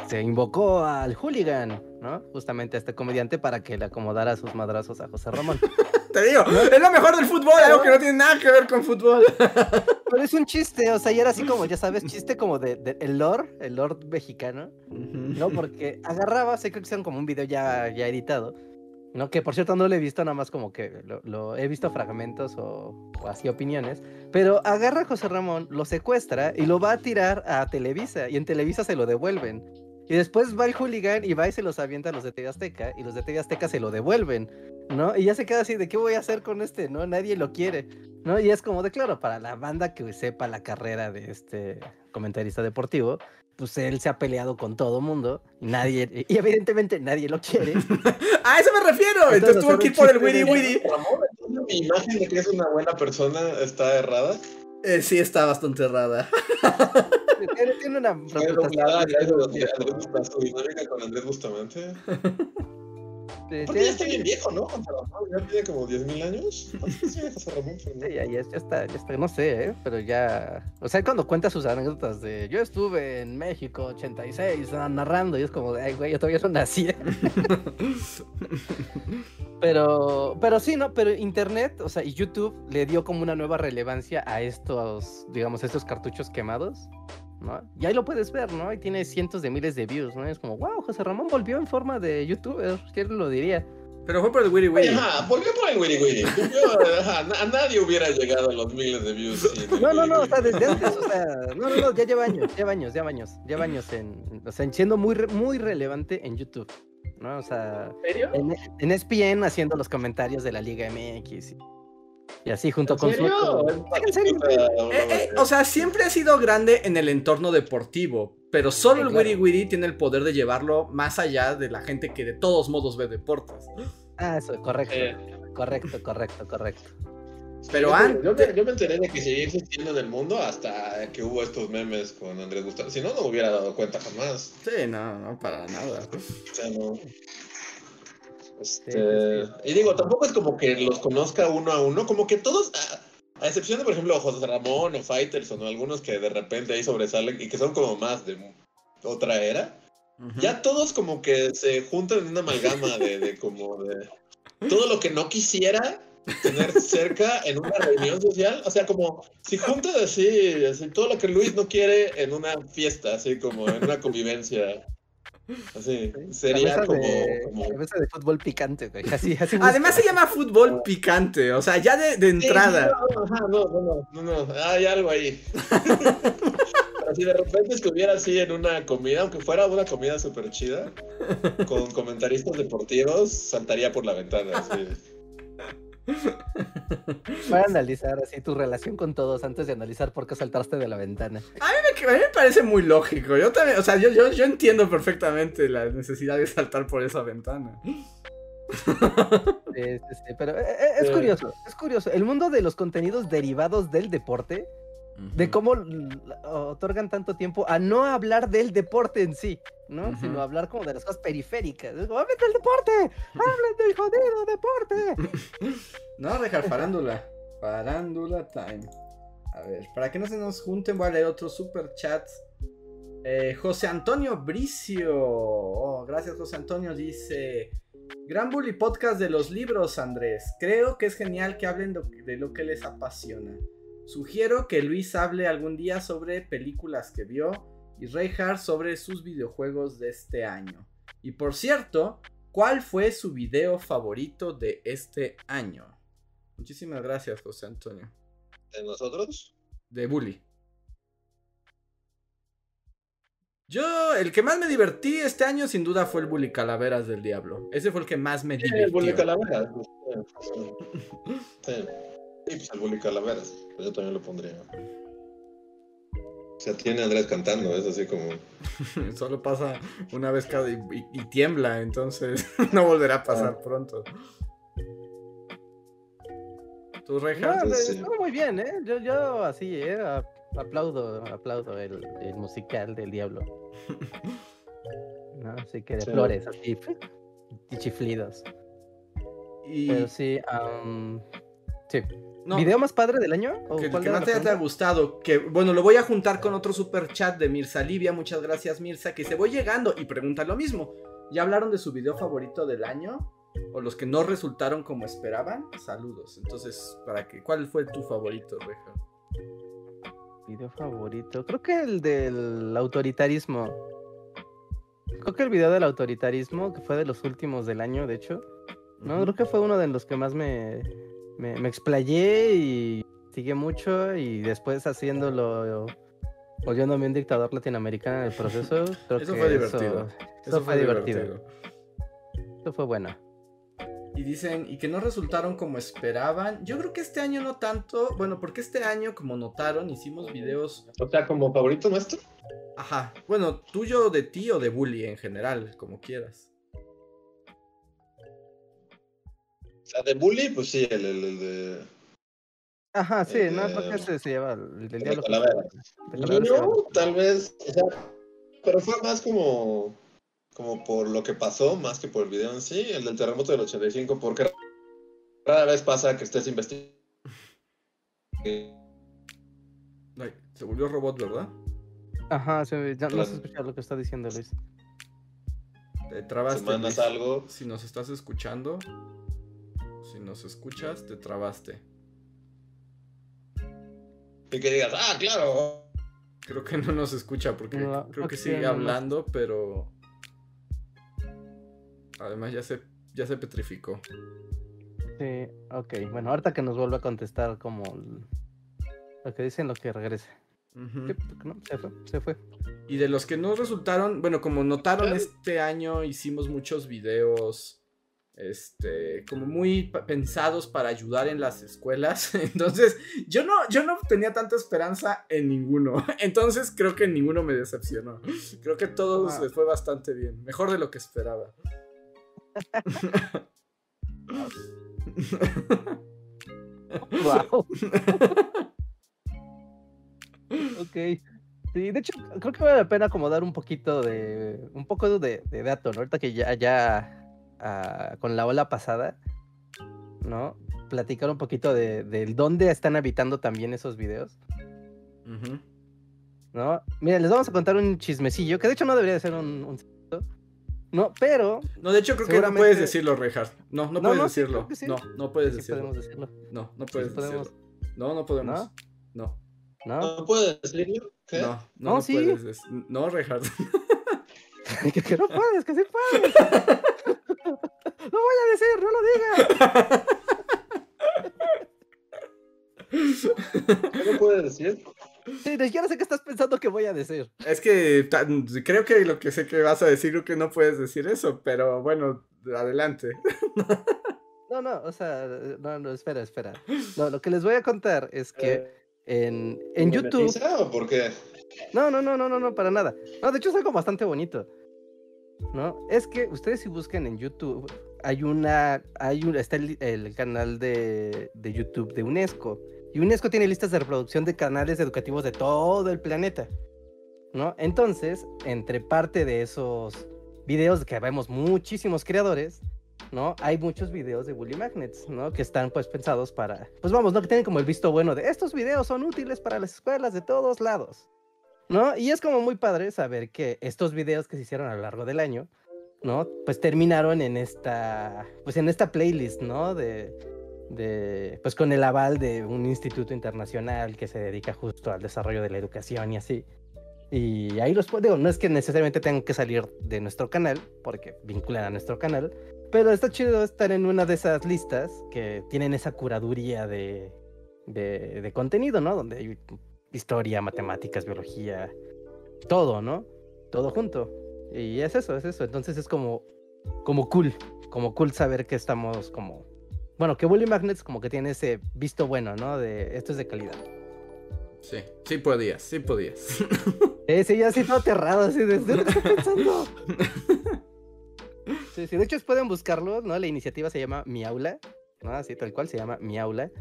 se invocó al hooligan, ¿no? Justamente a este comediante para que le acomodara sus madrazos a José Ramón. <laughs> Te digo, es lo mejor del fútbol, algo que no tiene nada que ver con fútbol. <laughs> Pero es un chiste, o sea, y era así como, ya sabes, chiste como de, de- el lore, el lore mexicano, ¿no? Porque agarraba, sé que hicieron como un video ya, ya editado, ¿no? Que por cierto no lo he visto, nada más como que lo, lo- he visto fragmentos o, o así opiniones, pero agarra a José Ramón, lo secuestra y lo va a tirar a Televisa, y en Televisa se lo devuelven. Y después va el hooligan y va y se los avienta a los de TV Azteca, y los de TV Azteca se lo devuelven, ¿no? Y ya se queda así de, ¿qué voy a hacer con este? ¿No? Nadie lo quiere. ¿no? Y es como de claro, para la banda que sepa la carrera de este comentarista deportivo, pues él se ha peleado con todo mundo, y nadie, y evidentemente nadie lo quiere. <laughs> A eso me refiero. Entonces, Entonces tuvo que ir por el Wiri Wiri. Mi imagen de que es una buena persona está errada. Eh, sí, está bastante errada. tiene, una doblada con Andrés Bustamante. <laughs> Porque ya está bien viejo, ¿no? José Ramón, ya tiene como 10.000 años. Ya, ya, ya está, ya está, no sé, ¿eh? pero ya. O sea, cuando cuenta sus anécdotas de yo estuve en México 86 ah, narrando, y es como ay, güey, yo todavía no nací. <laughs> pero, pero sí, ¿no? Pero Internet, o sea, y YouTube le dio como una nueva relevancia a estos, digamos, estos cartuchos quemados, ¿no? Y ahí lo puedes ver, ¿no? Y tiene cientos de miles de views, ¿no? Es como, wow, José Ramón volvió en forma de youtuber, ¿quién lo diría? Pero fue por el Wiri Wiri. Ajá, volvió por el Wiri Wiri. Yo, ajá, na- a nadie hubiera llegado a los miles de views. sin No, no, no, o sea, desde antes, o sea, no, no, no, ya lleva años, lleva años, lleva años, lleva años en, o sea, en siendo muy, re- muy relevante en YouTube, ¿no? O sea, ¿En serio? en, en ESPN haciendo los comentarios de la Liga MX y, y así junto ¿En con su serio? en serio. Eh, eh, o sea, siempre ha sido grande en el entorno deportivo, pero solo Sí, el claro. Wiri Wiri tiene el poder de llevarlo más allá de la gente que de todos modos ve deportes. Ah, eso, correcto, Eh. correcto, correcto, correcto. Pero yo, antes- yo me, yo me enteré de que seguía existiendo en el mundo hasta que hubo estos memes con Andrés Gustavo. Si no, no me hubiera dado cuenta jamás. Sí, no, no, para nada. O sea, no. Este, Sí, sí, Y digo, tampoco es como que los conozca uno a uno, como que todos, a, a excepción de, por ejemplo, José Ramón o Fighters o algunos que de repente ahí sobresalen y que son como más de otra era, ya todos como que se juntan en una amalgama de, de como de todo lo que no quisiera tener cerca en una reunión social, o sea, como si juntas así, así todo lo que Luis no quiere en una fiesta, así como en una convivencia. Así, sería Cabeza como, de, como- cabeza de fútbol picante, güey, así, así. <laughs> Además se llama fútbol picante, o sea, ya de, de Sí, sí, entrada. no, no, no, no, no, no, hay algo ahí. <laughs> Si de repente estuviera así en una comida, aunque fuera una comida súper chida, con comentaristas deportivos, saltaría por la ventana. Así. <laughs> Para analizar así tu relación con todos antes de analizar por qué saltaste de la ventana. A mí me parece muy lógico. Yo también, o sea, yo, yo, yo entiendo perfectamente la necesidad de saltar por esa ventana. Sí, sí, sí, pero eh, eh, es curioso, es curioso. El mundo de los contenidos derivados del deporte, de cómo otorgan tanto tiempo a no hablar del deporte en sí, ¿no? Sino hablar como de las cosas periféricas. ¡Hablen del deporte! ¡Hablen del jodido deporte! <laughs> No, dejar farándula. Farándula time. A ver, para que no se nos junten, voy a leer otros super chats. Eh, José Antonio Bricio. Oh, gracias, José Antonio. Dice: Gran Bully Podcast de los libros, Andrés. Creo que es genial que hablen de lo que les apasiona. Sugiero que Luis hable algún día sobre películas que vio y Reinhardt sobre sus videojuegos de este año. Y por cierto, ¿cuál fue su video favorito de este año? Muchísimas gracias, José Antonio. ¿De nosotros? De Bully. Yo, el que más me divertí este año sin duda fue el Bully Calaveras del Diablo. Ese fue el que más me Sí, el Bully. Calaveras. Sí, sí. <laughs> Sí, pues el Bully Calaveras. Pues yo también lo pondría. O sea, tiene a Andrés cantando, es así como. <laughs> Solo pasa una vez cada y, y- y tiembla, entonces <laughs> no volverá a pasar pronto. ¿Tú, No, Reinhardt? pero sí. estuvo muy bien, ¿eh? Yo, yo así, ¿eh? Aplaudo, aplaudo el, el musical del diablo. <laughs> ¿No? Así que de Sí. flores, así, y chiflidos. Y Pero sí, am, sí. No, ¿Video más padre del año? ¿O que, cuál que más te haya gustado. Que, bueno, lo voy a juntar con otro super chat de Mirza Livia. Muchas gracias, Mirza. Que se voy llegando y pregunta lo mismo. ¿Ya hablaron de su video favorito del año? ¿O los que no resultaron como esperaban? Saludos. Entonces, ¿para qué? ¿Cuál fue tu favorito, Reja? Video favorito. Creo que el del autoritarismo. Creo que el video del autoritarismo, que fue de los últimos del año, de hecho. No, creo que fue uno de los que más me, me, me explayé y sigue mucho. Y después haciéndolo, volviéndome un dictador latinoamericano en el proceso. <laughs> Creo Eso que fue divertido. Eso, fue divertido. Eso fue bueno. Y dicen, y que no resultaron como esperaban. Yo creo que este año no tanto. Bueno, porque este año, como notaron, hicimos videos. O sea, como favorito nuestro. Ajá. Bueno, tuyo de ti o de Bully en general, como quieras. Sea, de Bully, pues sí, el, el, el de. Ajá, sí, no, Eh, creo que ese se lleva el, el diálogo. Calavera. De Calavera se lleva Niño, tal vez. O sea, pero fue más como. Como por lo que pasó, más que por el video en sí. El del terremoto del 85, porque rara vez pasa que estés investigando. Ay, se volvió robot, ¿verdad? Ajá, se- ya no se escucha lo que está diciendo Luis. Te trabaste. Luis. algo. Si nos estás escuchando, si nos escuchas, te trabaste. Y que digas, ah, claro. Creo que no nos escucha porque No, creo que sigue hablando, pero además ya se ya se petrificó. Sí, ok. Bueno, ahorita que nos vuelva a contestar como lo que dicen, lo que regrese. Sí, porque no, se fue, se fue. Y de los que no resultaron, bueno, como notaron este año hicimos muchos videos este como muy pensados para ayudar en las escuelas. <laughs> Entonces, yo no yo no tenía tanta esperanza en ninguno. <laughs> Entonces, creo que ninguno me decepcionó. Creo que todos Ah. les fue bastante bien, mejor de lo que esperaba. ¡Wow! <laughs> ok. Sí, de hecho, creo que vale la pena como dar un poquito de. Un poco de, de dato, ¿no? Ahorita que ya, ya con la ola pasada, ¿no? Platicar un poquito de, del dónde están habitando también esos videos. ¿no? Mira, les vamos a contar un chismecillo, que de hecho no debería de ser un, ¿no? Pero No, de hecho creo que no Seguramente- puedes decirlo, Reinhardt. No, no, No, puedes no, sí, decirlo. que sí. No, no puedes sí decirlo. podemos decirlo, No, no puedes podemos. decirlo. No, no podemos. ¿No? No, ¿no? ¿No puedes decirlo? ¿Qué? no, no, No, no sí. puedes. No, Reinhardt. <laughs> que, que no puedes, que sí puedes. <laughs> no voy a decir, no lo digas. ¿Qué no puedes decir? Sí, ni siquiera sé qué estás pensando que voy a decir. Es que creo que lo que sé que vas a decir, creo que no puedes decir eso, pero bueno, adelante. No, no, o sea, no, no, espera, espera. No, lo que les voy a contar es que Eh, en, en YouTube. ¿Monetiza o por qué? No, no, no, no, no, no, para nada. No, de hecho es algo bastante bonito. ¿No? Es que ustedes si buscan en YouTube, hay una, hay un, está el, el canal de, de YouTube de UNESCO. Y UNESCO tiene listas de reproducción de canales educativos de todo el planeta. ¿No? Entonces, entre parte de esos videos que vemos muchísimos creadores, ¿no? Hay muchos videos de Bully Magnets, ¿no? Que están pues pensados para, pues vamos, ¿no? Que tienen como el visto bueno de estos videos son útiles para las escuelas de todos lados. ¿no? Y es como muy padre saber que estos videos que se hicieron a lo largo del año, ¿no? Pues terminaron en esta, pues en esta playlist, ¿no? De, de, pues con el aval de un instituto internacional que se dedica justo al desarrollo de la educación y así. Y ahí los puedo, no es que necesariamente tengan que salir de nuestro canal, porque vinculan a nuestro canal, pero está chido estar en una de esas listas que tienen esa curaduría de, de, de contenido, ¿no? Donde hay historia, matemáticas, biología, todo, ¿no? Todo junto. Y es eso, es eso. Entonces es como, como cool, como cool saber que estamos como, bueno, que Bully Magnets como que tiene ese visto bueno, ¿no? De esto es de calidad. Sí, sí podías, sí podías. <laughs> Eh, sí, ya todo aterrado, así de, ¿de qué estoy pensando? <laughs> Sí, sí, de hecho pueden buscarlo, ¿no? La iniciativa se llama Mi Aula, ¿no? Así tal cual se llama Mi Aula,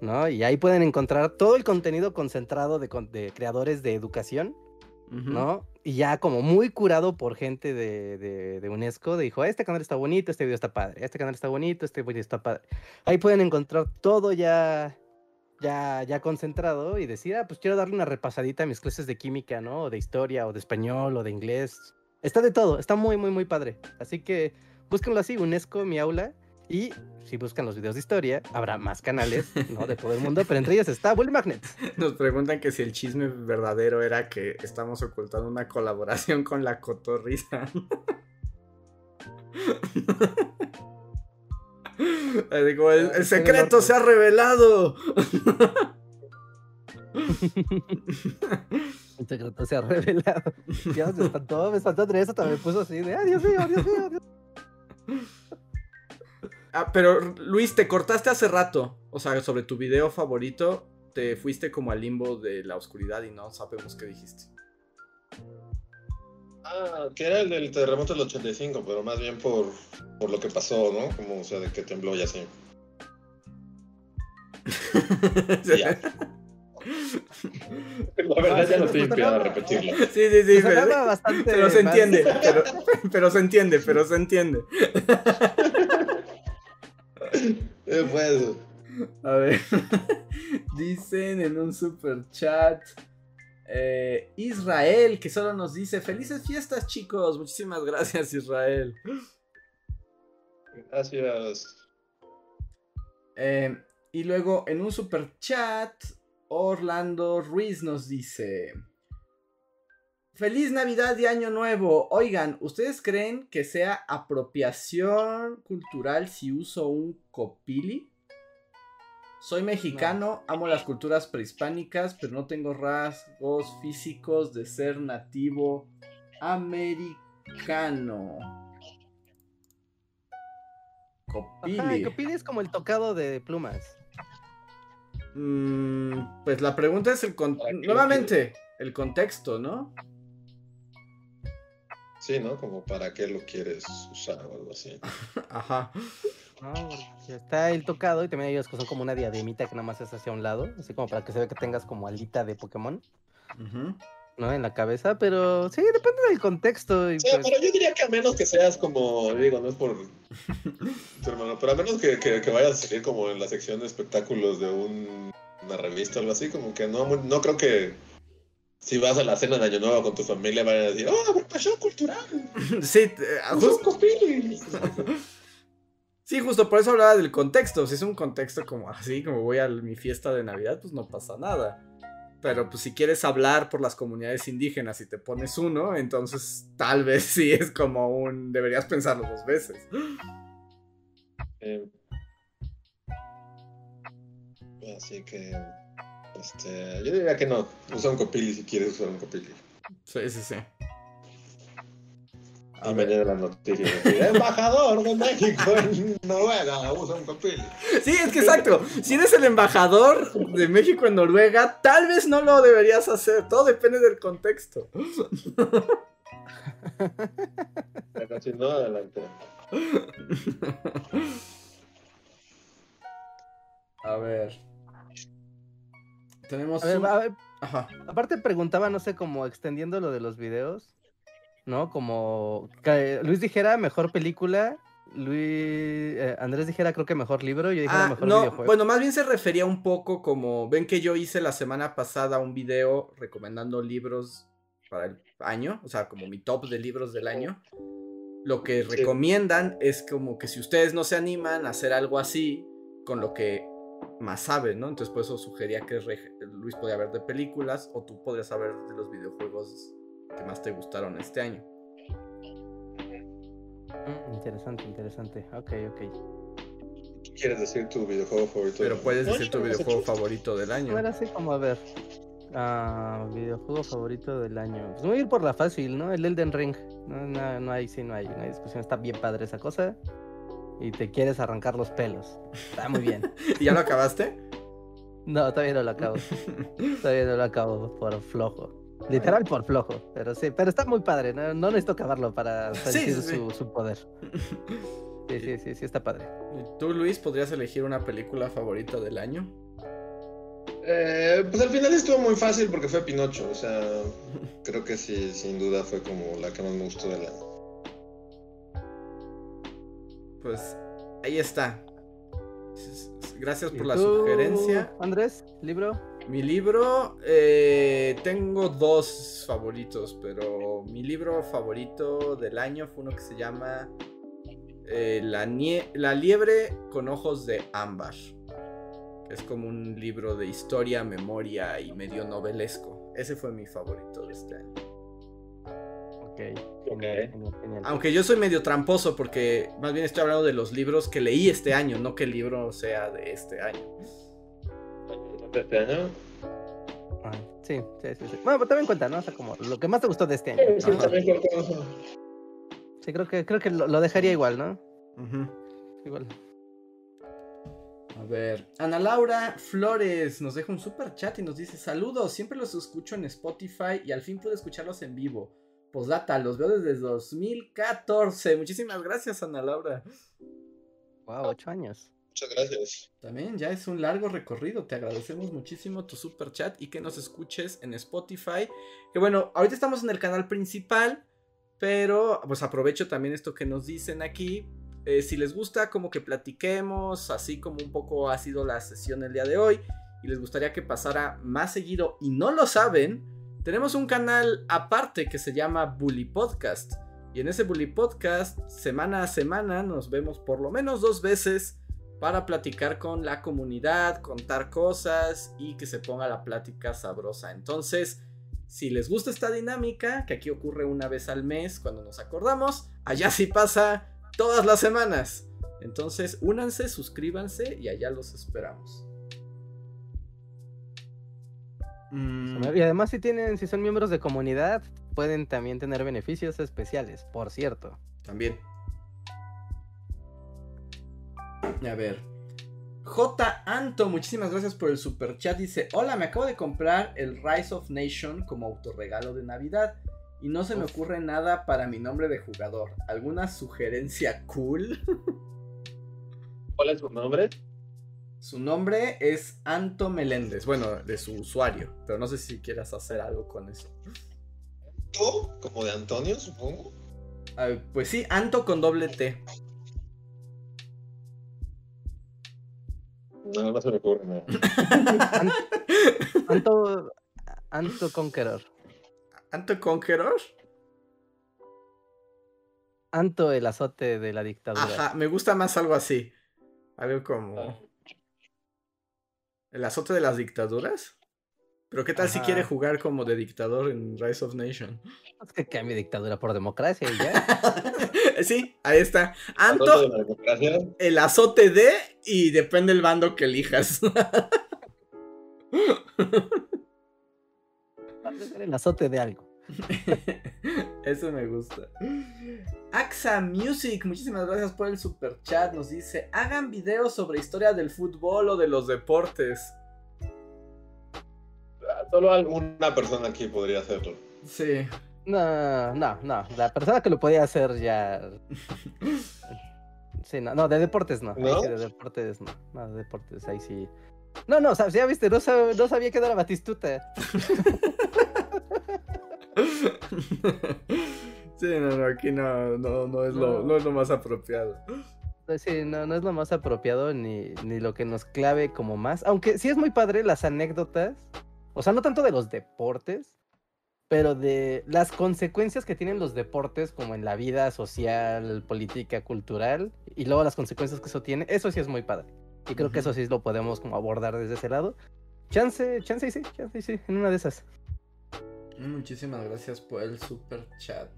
¿no? Y ahí pueden encontrar todo el contenido concentrado de, de creadores de educación, ¿no? Y ya como muy curado por gente de, de, de UNESCO, dijo, este canal está bonito, este video está padre, este canal está bonito, este video está padre. Ahí pueden encontrar todo ya, ya, ya concentrado y decir, ah, pues quiero darle una repasadita a mis clases de química, ¿no? O de historia, o de español, o de inglés. Está de todo, está muy, muy, muy padre. Así que búsquenlo así, UNESCO, mi aula. Y si buscan los videos de historia, habrá más canales, ¿no? De todo el mundo, pero entre <laughs> ellos está Bully Magnet. Nos preguntan que si el chisme verdadero era que estamos ocultando una colaboración con la cotorriza. Digo, <laughs> el, el secreto se ha revelado. <laughs> El secreto se ha revelado. Ya se espantó, me espantó Andrés, también puso así de, ah, Dios mío, Dios mío, Dios Ah, pero Luis, te cortaste hace rato. O sea, sobre tu video favorito, te fuiste como al limbo de la oscuridad y no sabemos qué dijiste. Ah, que era el del terremoto del 85, pero más bien por, por lo que pasó, ¿no? Como, o sea, de que tembló y así. <laughs> Ya. La verdad ya no estoy inspirado a repetirlo. Sí, sí, sí. Pero, hablaba bastante pero se entiende. Pero, pero se entiende, pero se entiende. <laughs> <laughs> Eh, A ver. <laughs> Dicen en un super chat. eh, Israel, que solo nos dice felices fiestas, chicos. Muchísimas gracias, Israel. gracias. Eh, y luego en un super chat, Orlando Ruiz nos dice: Feliz Navidad y Año Nuevo. Oigan, ¿ustedes creen que sea apropiación cultural si uso un copili? Soy mexicano, amo las culturas prehispánicas, pero no tengo rasgos físicos de ser nativo americano. Copili. Ajá, Copili es como el tocado de plumas. Mm, pues la pregunta es el con- ¿Para qué lo nuevamente el contexto, ¿no? Sí, ¿no? Como para qué lo quieres usar o algo así. <laughs> Ajá. No, está el tocado y también hay otras que son como una diademita que nada más es hacia un lado, así como para que se vea que tengas como alita de Pokémon. ¿no? En la cabeza, pero sí, depende del contexto. Y sea, pues, pero yo diría que a menos que seas como, digo, no es por <laughs> tu hermano, pero a menos que, que, que vayas a salir como en la sección de espectáculos de un- una revista o algo así, como que no, no creo que si vas a la cena de Año Nuevo con tu familia vayan a decir, ¡oh, apropiación cultural! <laughs> Sí, eh, ¡Usa jus- un copili". <laughs> sí, justo por eso hablaba del contexto. Si es un contexto como así, como voy a mi fiesta de Navidad, pues no pasa nada. Pero pues si quieres hablar por las comunidades indígenas y te pones uno, entonces tal vez sí es como un... Deberías pensarlo dos veces. Eh, así que, este, yo diría que no, usa un copili si quieres usar un copili. Sí, sí, sí. A Y ver. mañana la noticia. Embajador de México en Noruega usa un copili. Sí, es que exacto. Si eres el embajador de México en Noruega, tal vez no lo deberías hacer. Todo depende del contexto. Pero si no, adelante. <laughs> A ver. Tenemos a ver, un- a ver, Ajá. aparte preguntaba, no sé, como extendiendo lo de los videos, ¿no? Como que Luis dijera mejor película, Luis eh, Andrés dijera creo que mejor libro, yo dijera Ah, mejor no, videojuego. bueno, más bien se refería un poco como. Ven que yo hice la semana pasada un video recomendando libros para el año, o sea, como mi top de libros del año. Lo que Sí. recomiendan es como que si ustedes no se animan a hacer algo así con lo que más saben, ¿no? Entonces por eso sugería que Luis podía ver de películas o tú podrías saber de los videojuegos que más te gustaron este año. Mm, interesante, interesante. Ok, ok. ¿Qué quieres decir tu videojuego favorito? Pero puedes decir tu videojuego favorito del año. Bueno, así como a ver. Ah, videojuego favorito del año. Pues voy a ir por la fácil, ¿no? El Elden Ring. No, no, no hay, sí, no hay, no hay discusión. Está bien padre esa cosa. Y te quieres arrancar los pelos. Está muy bien. <laughs> ¿Y ya lo acabaste? No, todavía no lo acabo. Todavía no lo acabo por flojo. Literal por flojo. Pero sí, pero está muy padre. No, no necesito acabarlo para sentir sí, sí. Su, su poder. <laughs> Sí, sí, sí, sí, está padre. ¿Y ¿Tú, Luis, podrías elegir una película favorita del año? Eh, pues al final estuvo muy fácil porque fue Pinocho. O sea, creo que sí, sin duda fue como la que más me gustó de la. Pues ahí está. Es- es- Gracias ¿Y por la tú, sugerencia. Andrés, libro. Mi libro, eh, tengo dos favoritos, pero mi libro favorito del año fue uno que se llama eh, la, La liebre con ojos de ámbar. Es como un libro de historia, memoria y medio novelesco. Ese fue mi favorito de este año. Ok. Genial, genial, genial. Aunque yo soy medio tramposo porque más bien estoy hablando de los libros que leí este año, no que el libro sea de este año. ¿De este año? Ah, sí, sí, sí, sí. Bueno, pero también cuenta, ¿no? O sea, como lo que más te gustó de este año. Sí, creo que. Sí, creo que, creo que lo, lo dejaría igual, ¿no? Igual. A ver, Ana Laura Flores nos deja un super chat y nos dice: Saludos, siempre los escucho en Spotify y al fin pude escucharlos en vivo. Posdata, los veo desde 2014. Muchísimas gracias, Ana Laura. Wow, ocho años. Muchas gracias. También ya es un largo recorrido. Te agradecemos muchísimo tu super chat y que nos escuches en Spotify. Que bueno, ahorita estamos en el canal principal, pero pues aprovecho también esto que nos dicen aquí. Eh, si les gusta, como que platiquemos, así como un poco ha sido la sesión el día de hoy, y les gustaría que pasara más seguido y no lo saben, tenemos un canal aparte que se llama Bully Podcast. Y en ese Bully Podcast, semana a semana, nos vemos por lo menos dos veces para platicar con la comunidad, contar cosas y que se ponga la plática sabrosa. Entonces, si les gusta esta dinámica, que aquí ocurre una vez al mes cuando nos acordamos, allá sí pasa todas las semanas. Entonces, únanse, suscríbanse y allá los esperamos. Mm, Y además, si tienen, si son miembros de comunidad, pueden también tener beneficios especiales, por cierto. También. A ver. J. Anto, muchísimas gracias por el super chat. Dice: Hola, me acabo de comprar el Rise of Nation como autorregalo de Navidad. Y no se me ocurre nada para mi nombre de jugador. ¿Alguna sugerencia cool? <laughs> ¿Cuál es su nombre? Su nombre es Anto Meléndez. Bueno, de su usuario. Pero no sé si quieras hacer algo con eso. ¿Tú? Como de Antonio, supongo. Ah, pues sí, Anto con doble T. No, no se me ocurre nada. <laughs> Anto, Anto Conqueror. ¿Anto Conqueror? Anto el azote de la dictadura. Ajá, me gusta más algo así. Algo como. ¿El azote de las dictaduras? Pero qué tal si quiere jugar como de dictador en Rise of Nation? Es <laughs> que cambie dictadura por democracia y ya. <laughs> sí, ahí está. De Anto, el azote de y depende el bando que elijas. <laughs> Va a ser el azote de algo. <laughs> Eso me gusta. Axa Music, muchísimas gracias por el super chat. Nos dice: hagan videos sobre historia del fútbol o de los deportes. solo alguna persona aquí podría hacerlo. Sí. No, no, no. La persona que lo podía hacer ya. <laughs> Sí, no, no, de deportes no. Ahí ¿No? sí, de deportes no. No, de deportes, ahí sí. No, no, ya viste, no, sab- no sabía que era Batistuta. <laughs> Sí, no, no, aquí no, no, no, es lo, No. es lo más apropiado. Pues Sí, no, no es lo más apropiado ni, ni lo que nos clave como más. Aunque sí es muy padre las anécdotas. O sea, no tanto de los deportes, pero de las consecuencias que tienen los deportes como en la vida social, política, cultural. Y luego las consecuencias que eso tiene. Eso sí es muy padre. Y creo que eso sí lo podemos como abordar desde ese lado. Chance, chance y sí, chance y sí, en una de esas. Muchísimas gracias por el super chat.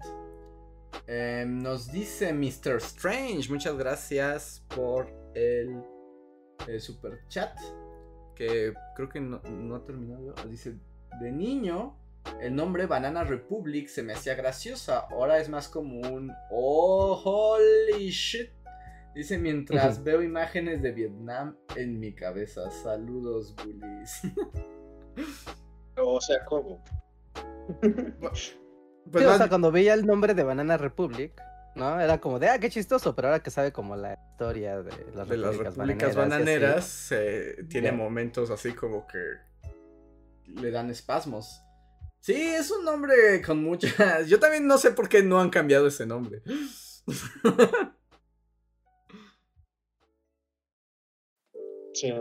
Eh, nos dice Mr. Strange, muchas gracias por el, el super chat. Que creo que no, no ha terminado. Dice, de niño, el nombre Banana Republic se me hacía graciosa. Ahora es más como un... Oh, holy shit. Dice, mientras veo imágenes de Vietnam en mi cabeza. Saludos, bullies. <laughs> O sea, ¿cómo? <laughs> Pues Sí, o sea, cuando veía el nombre de Banana Republic, ¿no? Era como de, ah, qué chistoso, pero ahora que sabe como la historia de las de las repúblicas bananeras. eh, tiene momentos así como que le dan espasmos. Sí, es un nombre con muchas. <laughs> Yo también no sé por qué no han cambiado ese nombre. <laughs> Sí.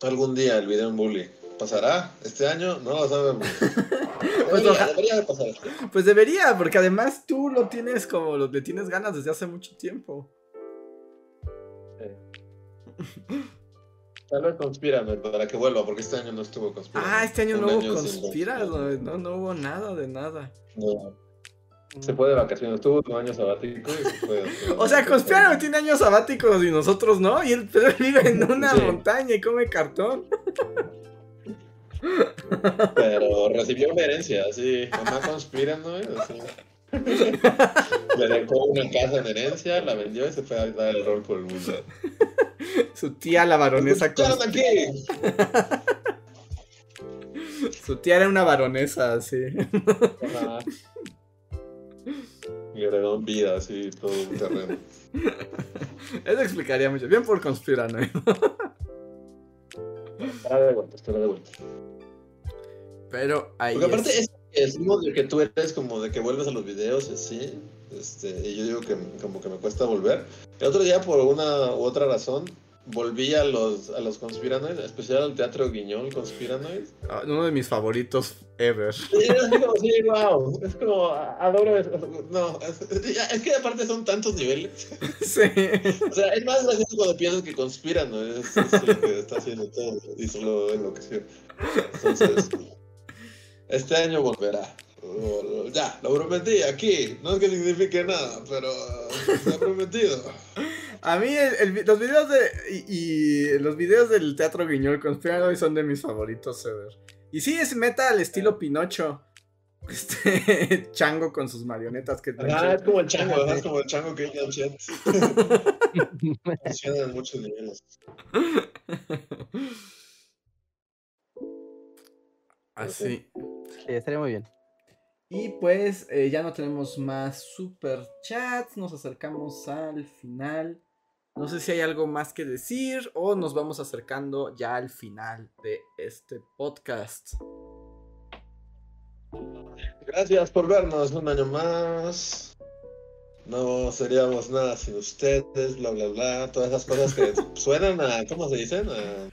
Algún día el video en Bully. ¿Pasará este año? No lo sabemos. <laughs> Pues Debería, debería de pasar. Pues debería, porque además tú lo tienes como lo le tienes ganas desde hace mucho tiempo. Tal vez conspírame para que vuelva, porque este año no estuvo conspirando. Ah, este año Un no hubo año conspira, no, no hubo nada de nada. No. Se fue de vacaciones, tuvo un año sabático y se fue. <laughs> O sea, Conspirano tiene años sabáticos y nosotros no, y él, <laughs> vive en una Sí. montaña y come cartón. Pero recibió una herencia, así. Mamá conspirando, así. Le dejó una casa en herencia, la vendió y se fue a dar el rol por el mundo. Su tía, la baronesa, ¡Escucharon cons- aquí! su tía era una baronesa, así. Ajá. Y heredó vida, así, todo un terreno. Eso explicaría mucho. Bien por Conspirano. ¿eh? Estará de vuelta, estará de vuelta. Pero ahí Porque aparte es- es que decimos de que tú eres como de que vuelves a los videos y así, este, y yo digo que como que me cuesta volver. El otro día por una u otra razón volví a los a los conspiranoids, en especial al teatro Guiñol Conspiranoid. ah, uno de mis favoritos ever. Como, sí, wow, es como adoro eso. No, es, es- que aparte son tantos niveles. <laughs> Sí. O sea, es más gracioso cuando piensas que conspiran, ¿no? Es, es el que está haciendo todo y solo enloqueció. Entonces, este año volverá. O- Ya, lo prometí aquí. No es que signifique nada, pero se ha prometido. <laughs> A mí el- el vi- los videos de y, y los videos del teatro Guiñol Conspirano son de mis favoritos ever. Y sí es meta al estilo Pinocho. <laughs> Este chango con sus marionetas que Ah, es como el chango, ¿verdad? Es como el chango que chat. <laughs> Funciona en muchos niveles. Así. Sí, estaría muy bien. Y pues eh, ya no tenemos más super chats, nos acercamos al final. No sé si hay algo más que decir o nos vamos acercando ya al final de este podcast. Gracias por vernos un año más. No seríamos nada sin ustedes, bla, bla, bla. Todas esas cosas que <laughs> suenan a, ¿cómo se dicen? A,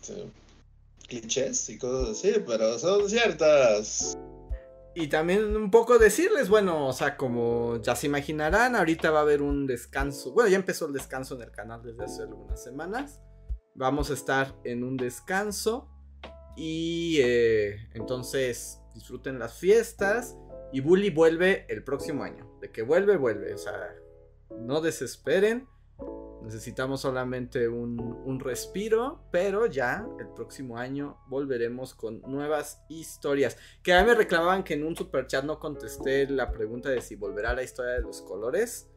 sí, clichés y cosas así, pero son ciertas. Y también un poco decirles, bueno, o sea, como ya se imaginarán, ahorita va a haber un descanso. Bueno, ya empezó el descanso en el canal desde hace algunas semanas. Vamos a estar en un descanso. Y eh, entonces disfruten las fiestas. Y Bully vuelve el próximo año. De que vuelve, vuelve. O sea, no desesperen. Necesitamos solamente un, un respiro. Pero ya el próximo año volveremos con nuevas historias. Que a mí me reclamaban que en un super chat no contesté la pregunta de si volverá la historia de los colores.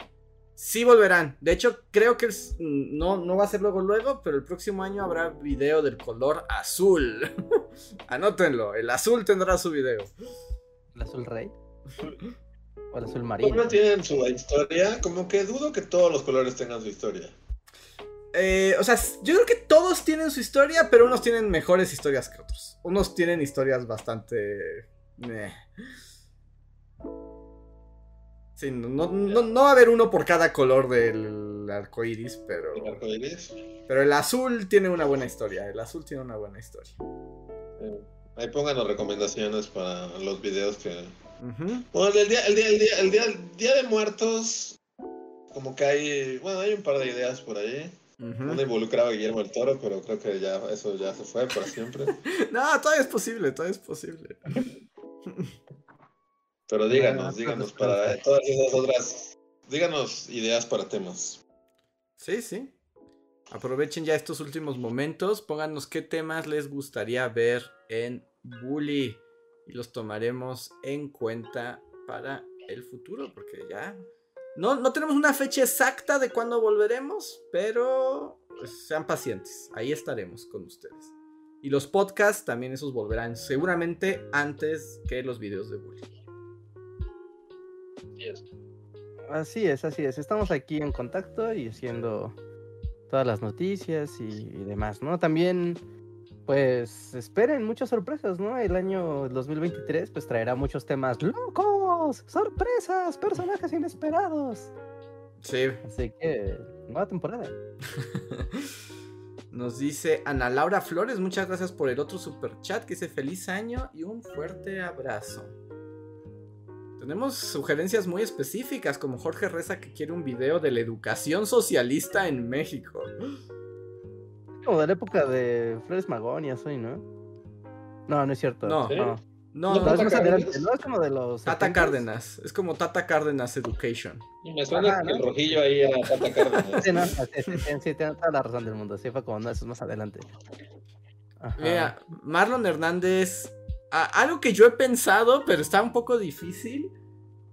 Sí volverán. De hecho, creo que es- no, no va a ser luego luego, pero el próximo año habrá video del color azul. <laughs> Anótenlo, el azul tendrá su video. ¿El azul rey? <laughs> ¿O el azul ¿Cómo marino? tienen su historia? Como que dudo que todos los colores tengan su historia. Eh, o sea, yo creo que todos tienen su historia, pero unos tienen mejores historias que otros. Unos tienen historias bastante... meh. Sí, no, no, no- no va a haber uno por cada color del arco iris, pero, El arco iris. pero el azul tiene una buena historia. El azul tiene una buena historia. Eh, Ahí pónganos recomendaciones para los videos que. Ujú. Bueno, el día, el día, el día, el día, el día de muertos. Como que hay. Bueno, hay un par de ideas por ahí. Ujú. Una involucraba a Guillermo el Toro, pero creo que ya eso ya se fue para siempre. <laughs> No, todavía es posible, todavía es posible. Pero díganos, díganos para todas esas otras. Díganos ideas para temas. Sí, sí. Aprovechen ya estos últimos momentos. Pónganos qué temas les gustaría ver en Bully. Y los tomaremos en cuenta para el futuro. Porque ya. No, no tenemos una fecha exacta de cuándo volveremos. Pero pues, sean pacientes. Ahí estaremos con ustedes. Y los podcasts también esos volverán. Seguramente antes que los videos de Bully. Así es, así es. Estamos aquí en contacto y haciendo todas las noticias y, y demás, ¿no? También, pues, esperen muchas sorpresas, ¿no? El año 2023, pues, traerá muchos temas locos, sorpresas, personajes inesperados. Sí. Así que, nueva temporada. <laughs> Nos dice Ana Laura Flores, muchas gracias por el otro super chat que dice feliz año y un fuerte abrazo. Tenemos sugerencias muy específicas, como Jorge Reza que quiere un video de la educación socialista en México. Como de la época de Flores Magonias hoy, ¿no? No, no es cierto. No. ¿Sí? No, No, No, es adelante, ¿no? Es como de los. Tata 70s. Cárdenas. Es como Tata Cárdenas Education. Y me suena Ajá, que el ¿no? rojillo ahí era Tata Cárdenas. Sí, no, sí, sí, sí, sí, tiene toda la razón del mundo. Sí, fue como, no, eso es más adelante. Ajá. Mira, Marlon Hernández. a- algo que yo he pensado, pero está un poco difícil.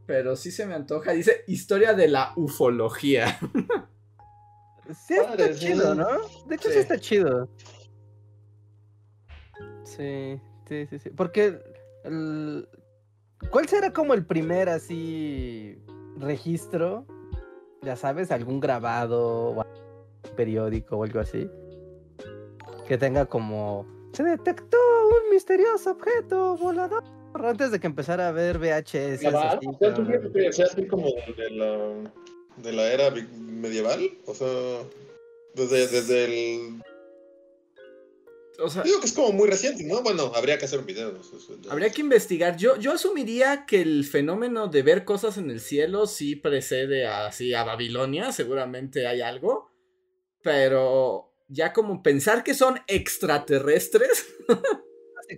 Pero sí se me antoja. Dice historia de la ufología. <laughs> Sí, está Padre, chido, ¿no? De hecho, sí. Sí. está chido. Sí, sí, sí, sí. Porque. el- ¿Cuál será como el primer así registro? Ya sabes, algún grabado o algún periódico o algo así. Que tenga como. Se detectó un misterioso objeto volador. Antes de que empezara a ver VHS. ¿Grabado? así, O sea, ¿tú pero- así como de la, de la era medieval? O sea, desde, desde el... O sea, Digo que es como muy reciente, ¿no? Bueno, habría que hacer un video. habría que investigar. Yo, yo asumiría que el fenómeno de ver cosas en el cielo sí precede así a Babilonia. Seguramente hay algo. Pero ya como pensar que son extraterrestres. <laughs>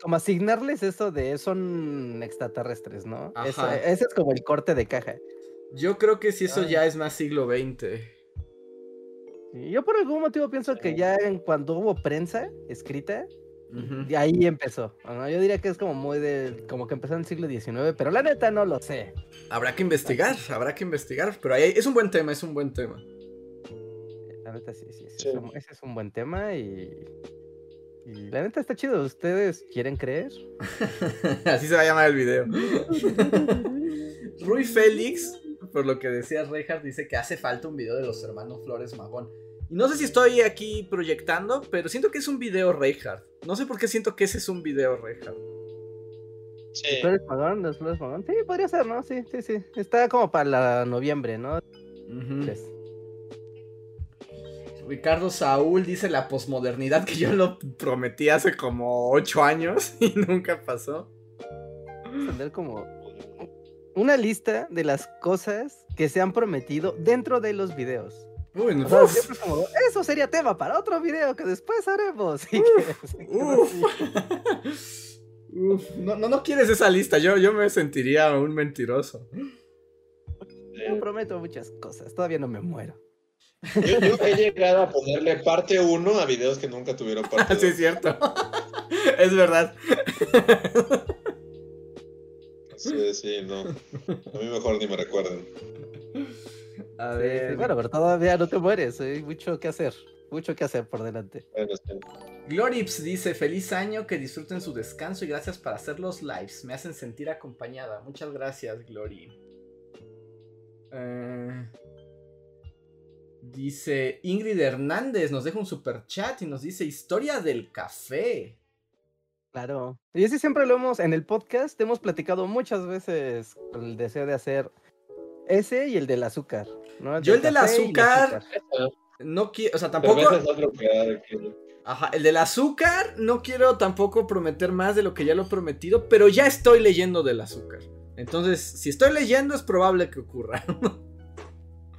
Como asignarles eso de son extraterrestres, ¿no? Eso- ese es como el corte de caja. Yo creo que si eso ya es más siglo XX. Yo por algún motivo pienso que ya en, cuando hubo prensa escrita, Ujú. de ahí empezó. ¿no? Yo diría que es como muy de, como que empezó en el siglo XIX, pero la neta no lo sé. Habrá que investigar, habrá que investigar. Pero ahí es un buen tema, es un buen tema. La neta sí, sí, ese, Sí. Es, un, ese es un buen tema y, y la neta está chido. ¿Ustedes quieren creer? <laughs> Así se va a llamar el video. <laughs> <laughs> Rui Félix, por lo que decía Reinhardt, dice que hace falta un video de los hermanos Flores Magón. Y no sé si estoy aquí proyectando, pero siento que es un video Reinhardt. No sé por qué siento que ese es un video Reinhardt. Sí. ¿Flores Magón? ¿Los Flores Magón? Sí, podría ser, ¿no? Sí, sí, sí. Está como para la noviembre, ¿no? Ujú. Pues, Ricardo Saúl dice la posmodernidad que yo lo prometí hace como 8 años <laughs> y nunca pasó. tener como una lista de las cosas que se han prometido dentro de los videos. Uy, no, O sea, uf, siempre es como, eso sería tema para otro video que después haremos. <laughs> Que- uf. <laughs> Uf, no, no, no quieres esa lista, yo, yo me sentiría un mentiroso. Yo prometo muchas cosas, todavía no me muero. Yo, yo he llegado a ponerle parte 1 a videos que nunca tuvieron parte <laughs> Sí, es 2. cierto. es verdad. Sí, sí, no. A mí mejor ni me recuerden. <laughs> A ver. sí, bueno, pero todavía no te mueres, hay mucho que hacer, mucho que hacer por delante. Bueno, sí. Glorips dice: Feliz año, que disfruten su descanso y gracias por hacer los lives. Me hacen sentir acompañada. Muchas gracias, Glory. Eh, dice Ingrid Hernández, nos deja un super chat y nos dice: Historia del café. Claro. Y ese siempre lo hemos, en el podcast hemos platicado muchas veces el deseo de hacer ese y el del azúcar. ¿no? Yo el del el azúcar, No quiero, o sea, Pero tampoco. ese es otro que- que- Ajá, el del azúcar, no quiero tampoco prometer más de lo que ya lo he prometido, pero ya estoy leyendo del azúcar. Entonces, si estoy leyendo, es probable que ocurra. <laughs>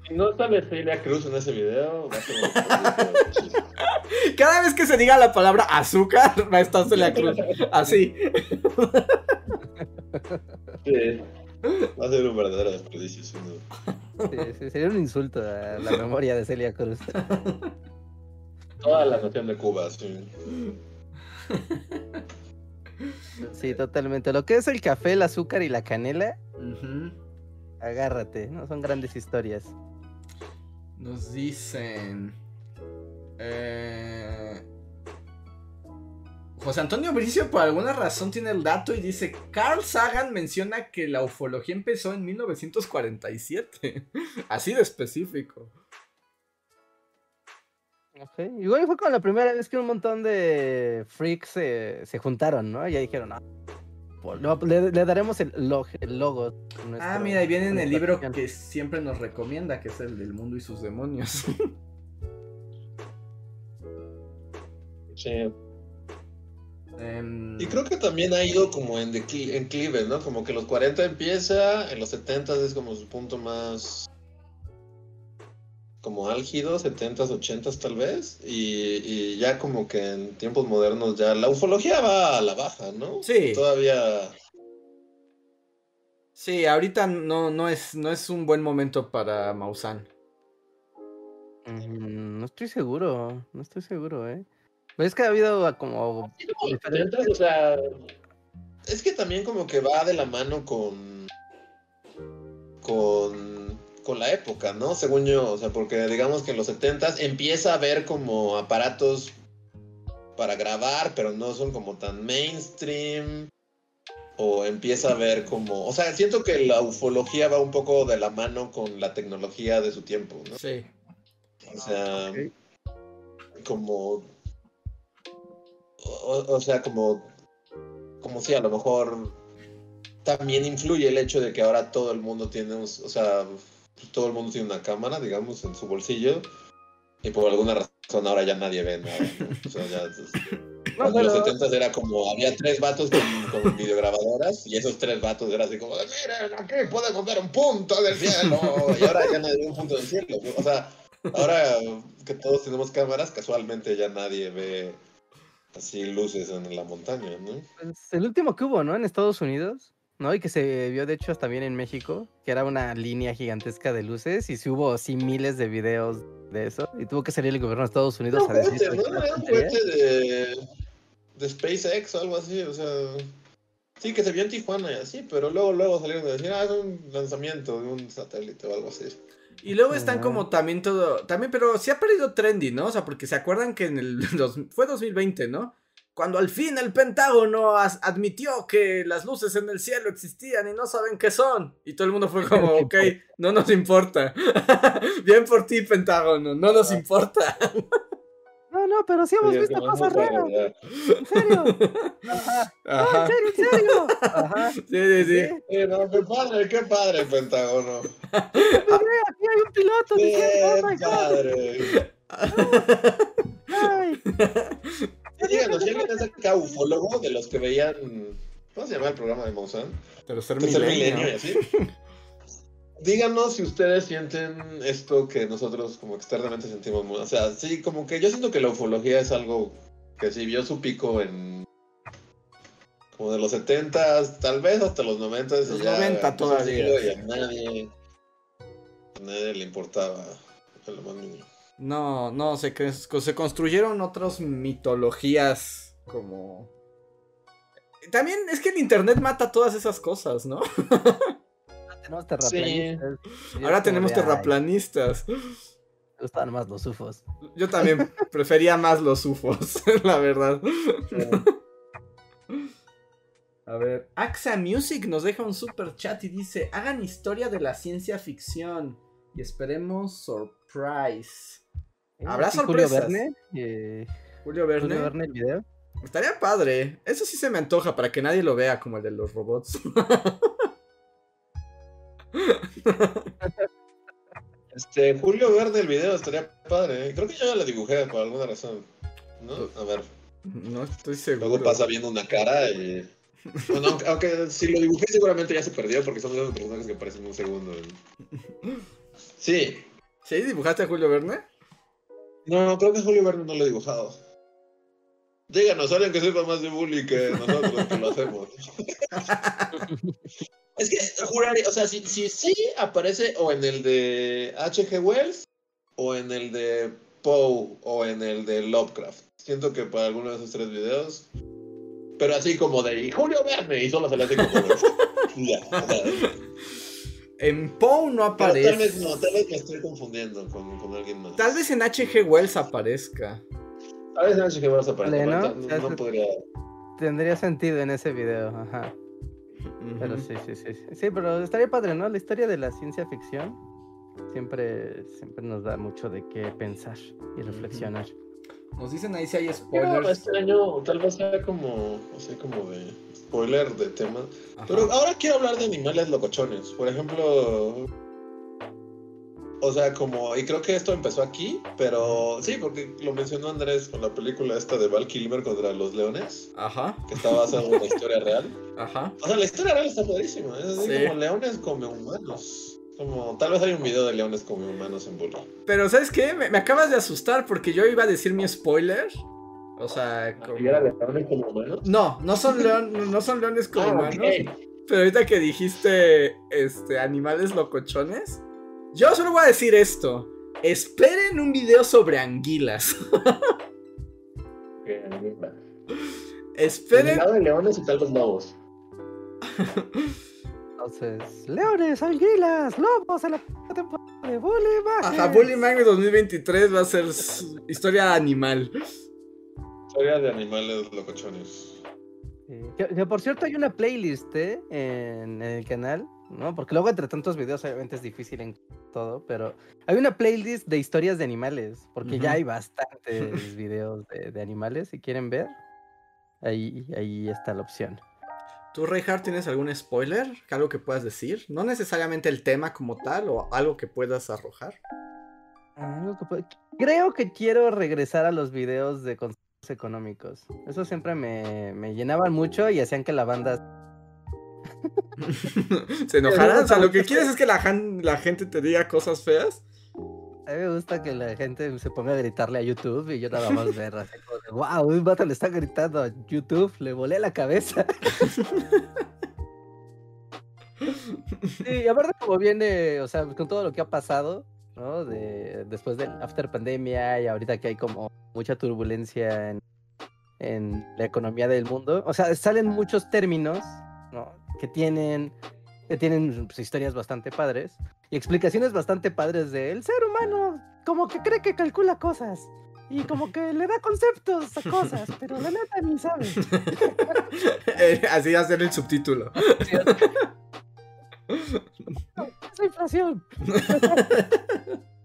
Si no sale Celia Cruz en ese video, va a ser un. <laughs> Cada vez que se diga la palabra azúcar, <laughs> va a estar Celia Cruz. Así. Sí. Va a ser un verdadero desperdicio, sin duda. Sí, sí, sería un insulto a la memoria de Celia Cruz. Toda la noción de Cuba, sí. Sí, totalmente. Lo que es el café, el azúcar y la canela, Ujú. agárrate, ¿no? Son grandes historias. Nos dicen. eh, José Antonio Bricio, por alguna razón, tiene el dato y dice: Carl Sagan menciona que la ufología empezó en 1947. <laughs> Así de específico. Ok, Igual fue como la primera vez que un montón de freaks se, se juntaron, ¿no? Y ya dijeron, "Ah, Le, le daremos el, log, el logo. ah, mira, ahí viene en el libro que siempre nos recomienda, que es el del mundo y sus demonios. <laughs> sí. Em, y creo que también ha ido como en, declive, ¿no? Como que los 40 empieza, en los 70 es como su punto más como álgido, 70s, 80s tal vez, y, ya como que en tiempos modernos ya la ufología va a la baja, ¿no? Sí. Todavía... Sí, ahorita no, no, es, no es un buen momento para Mausan. Mm, no estoy seguro, no estoy seguro, ¿eh? es que ha habido como... o sea, es que también como que va de la mano con... con con la época, ¿no? Según yo, o sea, porque digamos que en los 70 empieza a haber como aparatos para grabar, pero no son como tan mainstream. O empieza a ver como. O sea, siento que la ufología va un poco de la mano con la tecnología de su tiempo, ¿no? Sí. O sea. Como. O, sea, como. Como si a lo mejor. También influye el hecho de que ahora todo el mundo tiene. O sea pues, todo el mundo tiene una cámara, digamos, en su bolsillo. Y por alguna razón ahora ya nadie ve nada. O sea, ya, en los 70 era como, había tres vatos con, videograbadoras y esos tres vatos eran así como, miren, aquí podemos ver un punto del cielo. Y ahora ya nadie ve un punto del cielo. O sea, ahora que todos tenemos cámaras, casualmente ya nadie ve así luces en la montaña, ¿no? Pues, el último que hubo, ¿no? En Estados Unidos ¿no? Y que se vio de hecho hasta bien en México, que era una línea gigantesca de luces y si hubo así miles de videos de eso y tuvo que salir el gobierno de Estados Unidos a decir... ¿no? Era un cohete de, de SpaceX o algo así, o sea... Sí, que se vio en Tijuana y así, pero luego, luego salieron a decir, ah, es un lanzamiento de un satélite o algo así. Y luego están como también todo, también, pero sí ha perdido trendy, ¿no? O sea, porque se acuerdan que en el, <laughs> fue 2020, ¿no? Cuando al fin el Pentágono admitió que las luces en el cielo existían y no saben qué son. Y todo el mundo fue <laughs> como, ok, no nos importa. <laughs> Bien por ti, Pentágono, no nos importa. No, no, pero sí hemos visto cosas raras. ¿En serio? <laughs> Ajá. No, en serio, en serio. Ajá. Sí, sí, sí. sí no, qué padre, qué padre, Pentágono. aquí hay un piloto qué diciendo, oh padre. Ay. Díganos, si alguien es acá ufólogo de los que veían. ¿Cómo se llama el programa de Mozart? Tercer milenio. así. Díganos si ustedes sienten esto que nosotros como externamente sentimos. O sea, sí, como que yo siento que la ufología es algo que sí vio su pico en. Como de los 70 tal vez hasta los 90 Los 90 todavía. Y a nadie. A nadie le importaba lo más mínimo. No, no, se, se construyeron otras mitologías como... También es que el internet mata todas esas cosas, ¿no? <laughs> tenemos terraplanistas. Ahora tenemos terraplanistas. Me gustaban más los UFOs. Yo también <laughs> prefería más los UFOs, <laughs> la verdad. A ver, AXA Music nos deja un super chat y dice: Hagan historia de la ciencia ficción y esperemos surprise. ¿Habrá sorpresas? Julio Verne. Eh, Julio Verne. Julio Verne el video. Estaría padre. Eso sí se me antoja para que nadie lo vea como el de los robots. <laughs> este, Julio Verne el video estaría padre. ¿eh? Creo que yo ya lo dibujé por alguna razón. ¿No? A ver. No estoy seguro. Luego pasa viendo una cara y. <laughs> Bueno, aunque, si lo dibujé seguramente ya se perdió porque son de los personajes que aparecen un segundo. <laughs> Sí. ¿Sí? ¿Dibujaste a Julio Verne? No, creo que Julio Verne no lo he dibujado. Díganos, alguien que sepa más de bully que nosotros que lo hacemos. <laughs> es que juraría, o sea, si, si sí aparece o en el de H.G. Wells o en el de Poe o en el de Lovecraft. Siento que para alguno de esos tres videos. Pero así como de Julio Verne y solo se le hace como. <laughs> En Poe no aparece. tal vez no, tal vez me estoy confundiendo con, con alguien más. Tal vez en H.G. Wells aparezca. Tal vez en H.G. Wells aparezca. ¿no? podría... Tendría sentido en ese video, ajá. Pero sí, sí, sí. Sí, pero estaría padre, ¿no? La historia de la ciencia ficción siempre, siempre nos da mucho de qué pensar y reflexionar. Nos dicen ahí si hay spoilers. este año tal vez sea como, no sé, como de spoiler de temas. Ajá. Pero ahora quiero hablar de animales locochones. Por ejemplo, o sea, como, y creo que esto empezó aquí, pero sí, porque lo mencionó Andrés con la película esta de Val Kilmer contra los leones, Ajá, que está basada en una historia real. ajá. O sea, la historia real está padrísima. Es así Sí. como leones come humanos. Como, tal vez hay un video de leones come humanos en Bully. Pero ¿sabes qué? Me, me acabas de asustar porque yo iba a decir mi spoiler. O sea, como... ¿Y era de leones come humanos? No, no son, león, no son leones como Ah, humanos. Pero ahorita que dijiste este, animales locochones, yo solo voy a decir esto. Esperen un video sobre anguilas. Que anima. Esperen. De leones y tal vez lobos. Entonces, leones, anguilas, lobos en la temporada de Bully Magnets. Ajá, Bully Magnet 2023 va a ser historia animal. Historia de animales locochones. Sí, Que, que por cierto hay una playlist ¿eh? en, en el canal, ¿no? Porque luego entre tantos videos obviamente es difícil en todo, pero hay una playlist de historias de animales, porque ya hay bastantes <laughs> videos de, de animales, si quieren ver, ahí, ahí está la opción. ¿Tú, Reinhardt, tienes algún spoiler? ¿Algo que puedas decir? No necesariamente el tema como tal o algo que puedas arrojar. Algo que puede- Creo que quiero regresar a los videos de económicos. Eso siempre me, me llenaban mucho y hacían que la banda <laughs> ¿Se <laughs> enojarán? O sea, lo que quieres es que la, la gente te diga cosas feas. A mí me gusta que la gente se ponga a gritarle a YouTube y yo nada más ver así como de, wow, un vato le está gritando a YouTube, le volé la cabeza. <laughs> Sí, y aparte como viene, o sea, con todo lo que ha pasado, ¿no? De, después del after pandemia y ahorita que hay como mucha turbulencia en, en la economía del mundo, o sea, salen muchos términos, ¿no? Que tienen, que tienen pues, historias bastante padres y explicaciones bastante padres de el ser humano, como que cree que calcula cosas. Y como que le da conceptos a cosas, pero la neta ni sabe. <laughs> Eh, Así hacer el subtítulo. <laughs> Es inflación. <laughs>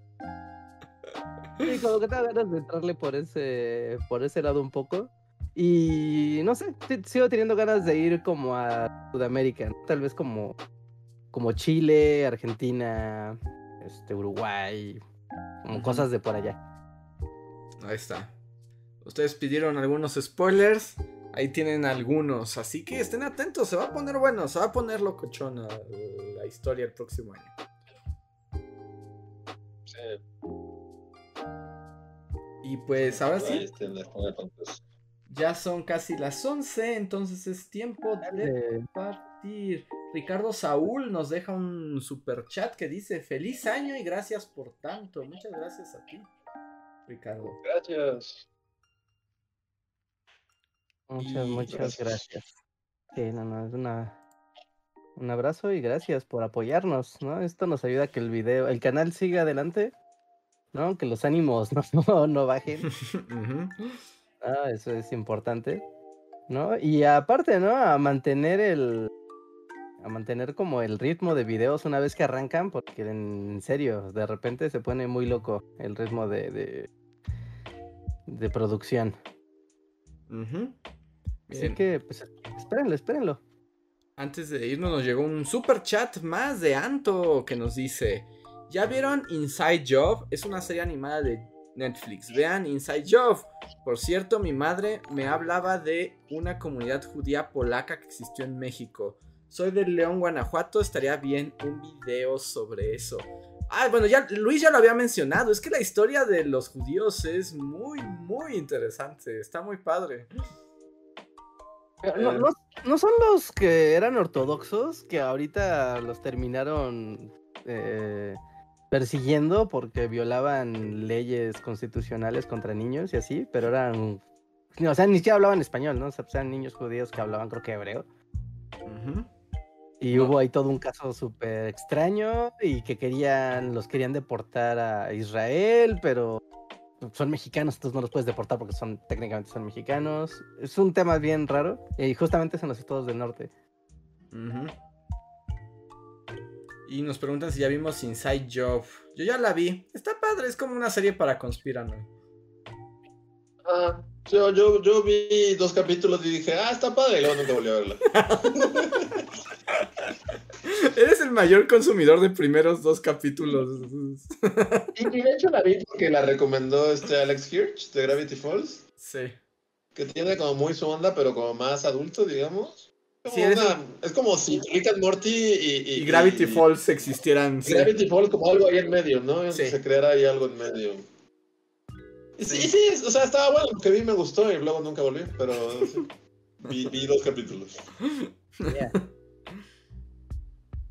Sí, como que tengo ganas de entrarle por ese, por ese lado un poco. Y no sé, sigo teniendo ganas de ir como a Sudamérica, ¿no? tal vez como, como Chile, Argentina, este, Uruguay, como cosas de por allá. Ahí está. Ustedes pidieron algunos spoilers. Ahí tienen algunos. Así que estén atentos. Se va a poner bueno. Se va a poner locochona la historia el próximo año. Sí. Y pues ahora sí. Ya son casi las 11. Entonces es tiempo de partir. Ricardo Saúl nos deja un super chat que dice: Feliz año y gracias por tanto. Muchas gracias a ti, Ricardo. Gracias. Muchas, Y muchas gracias. gracias. Sí, no, no, es una, un abrazo y gracias por apoyarnos, ¿no? Esto nos ayuda a que el video, el canal siga adelante, ¿no? Que los ánimos no, <laughs> no, no bajen. <laughs> Ah, eso es importante, ¿no? Y aparte, ¿no? A mantener el. A mantener como el ritmo de videos una vez que arrancan, porque en serio, de repente se pone muy loco el ritmo de, de, de producción. Ujú. Así que, pues, espérenlo, espérenlo. Antes de irnos nos llegó un super chat más de Anto que nos dice, ¿ya vieron Inside Job? Es una serie animada de Netflix. Vean Inside Job. Por cierto, mi madre me hablaba de una comunidad judía polaca que existió en México. Soy de León, Guanajuato. Estaría bien un video sobre eso. Ah, bueno, ya Luis ya lo había mencionado. Es que la historia de los judíos es muy, muy interesante. Está muy padre. No, no, no son los que eran ortodoxos que ahorita los terminaron eh, persiguiendo porque violaban leyes constitucionales contra niños y así, pero eran. O sea, ni siquiera hablaban español, ¿no? O sea, pues eran niños judíos que hablaban, creo que hebreo. Ujú. Y No. hubo ahí todo un caso súper extraño y que querían, los querían deportar a Israel, pero son mexicanos, entonces no los puedes deportar porque son técnicamente son mexicanos. Es un tema bien raro y justamente son los estados del norte. Ujú. Y nos preguntan si ya vimos Inside Job. Yo ya la vi. Está padre, es como una serie para conspiranoia. Ah, yo, yo, yo vi dos capítulos y dije, ah, está padre, y luego nunca volví a verla. <laughs> Eres el mayor consumidor de primeros dos capítulos. Y, de hecho la vi porque la recomendó este Alex Hirsch de Gravity Falls, Sí. que tiene como muy su onda, pero como más adulto, digamos. Como Sí, es como si Rick and Morty y, y- Y Gravity y- Falls existieran. sí. Gravity Falls como algo ahí en medio, ¿no? Sí. Se creara ahí algo en medio. Sí, sí, o sea, estaba bueno, lo que vi me gustó y luego nunca volví, pero sí, vi, vi dos capítulos. Yeah.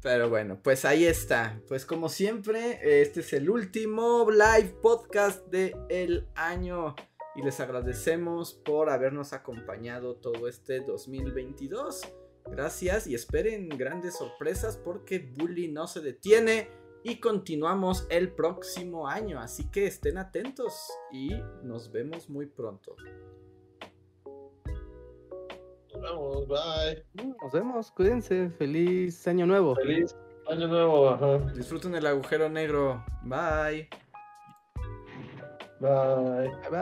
Pero bueno, pues ahí está. Pues como siempre, este es el último live podcast del el año. Y les agradecemos por habernos acompañado todo este 2022. Gracias y esperen grandes sorpresas porque Bully no se detiene y continuamos el próximo año. Así que estén atentos y nos vemos muy pronto. Vamos, bye. Nos vemos, cuídense, feliz año nuevo. Feliz año nuevo, ajá. Disfruten el agujero negro. Bye. Bye, bye.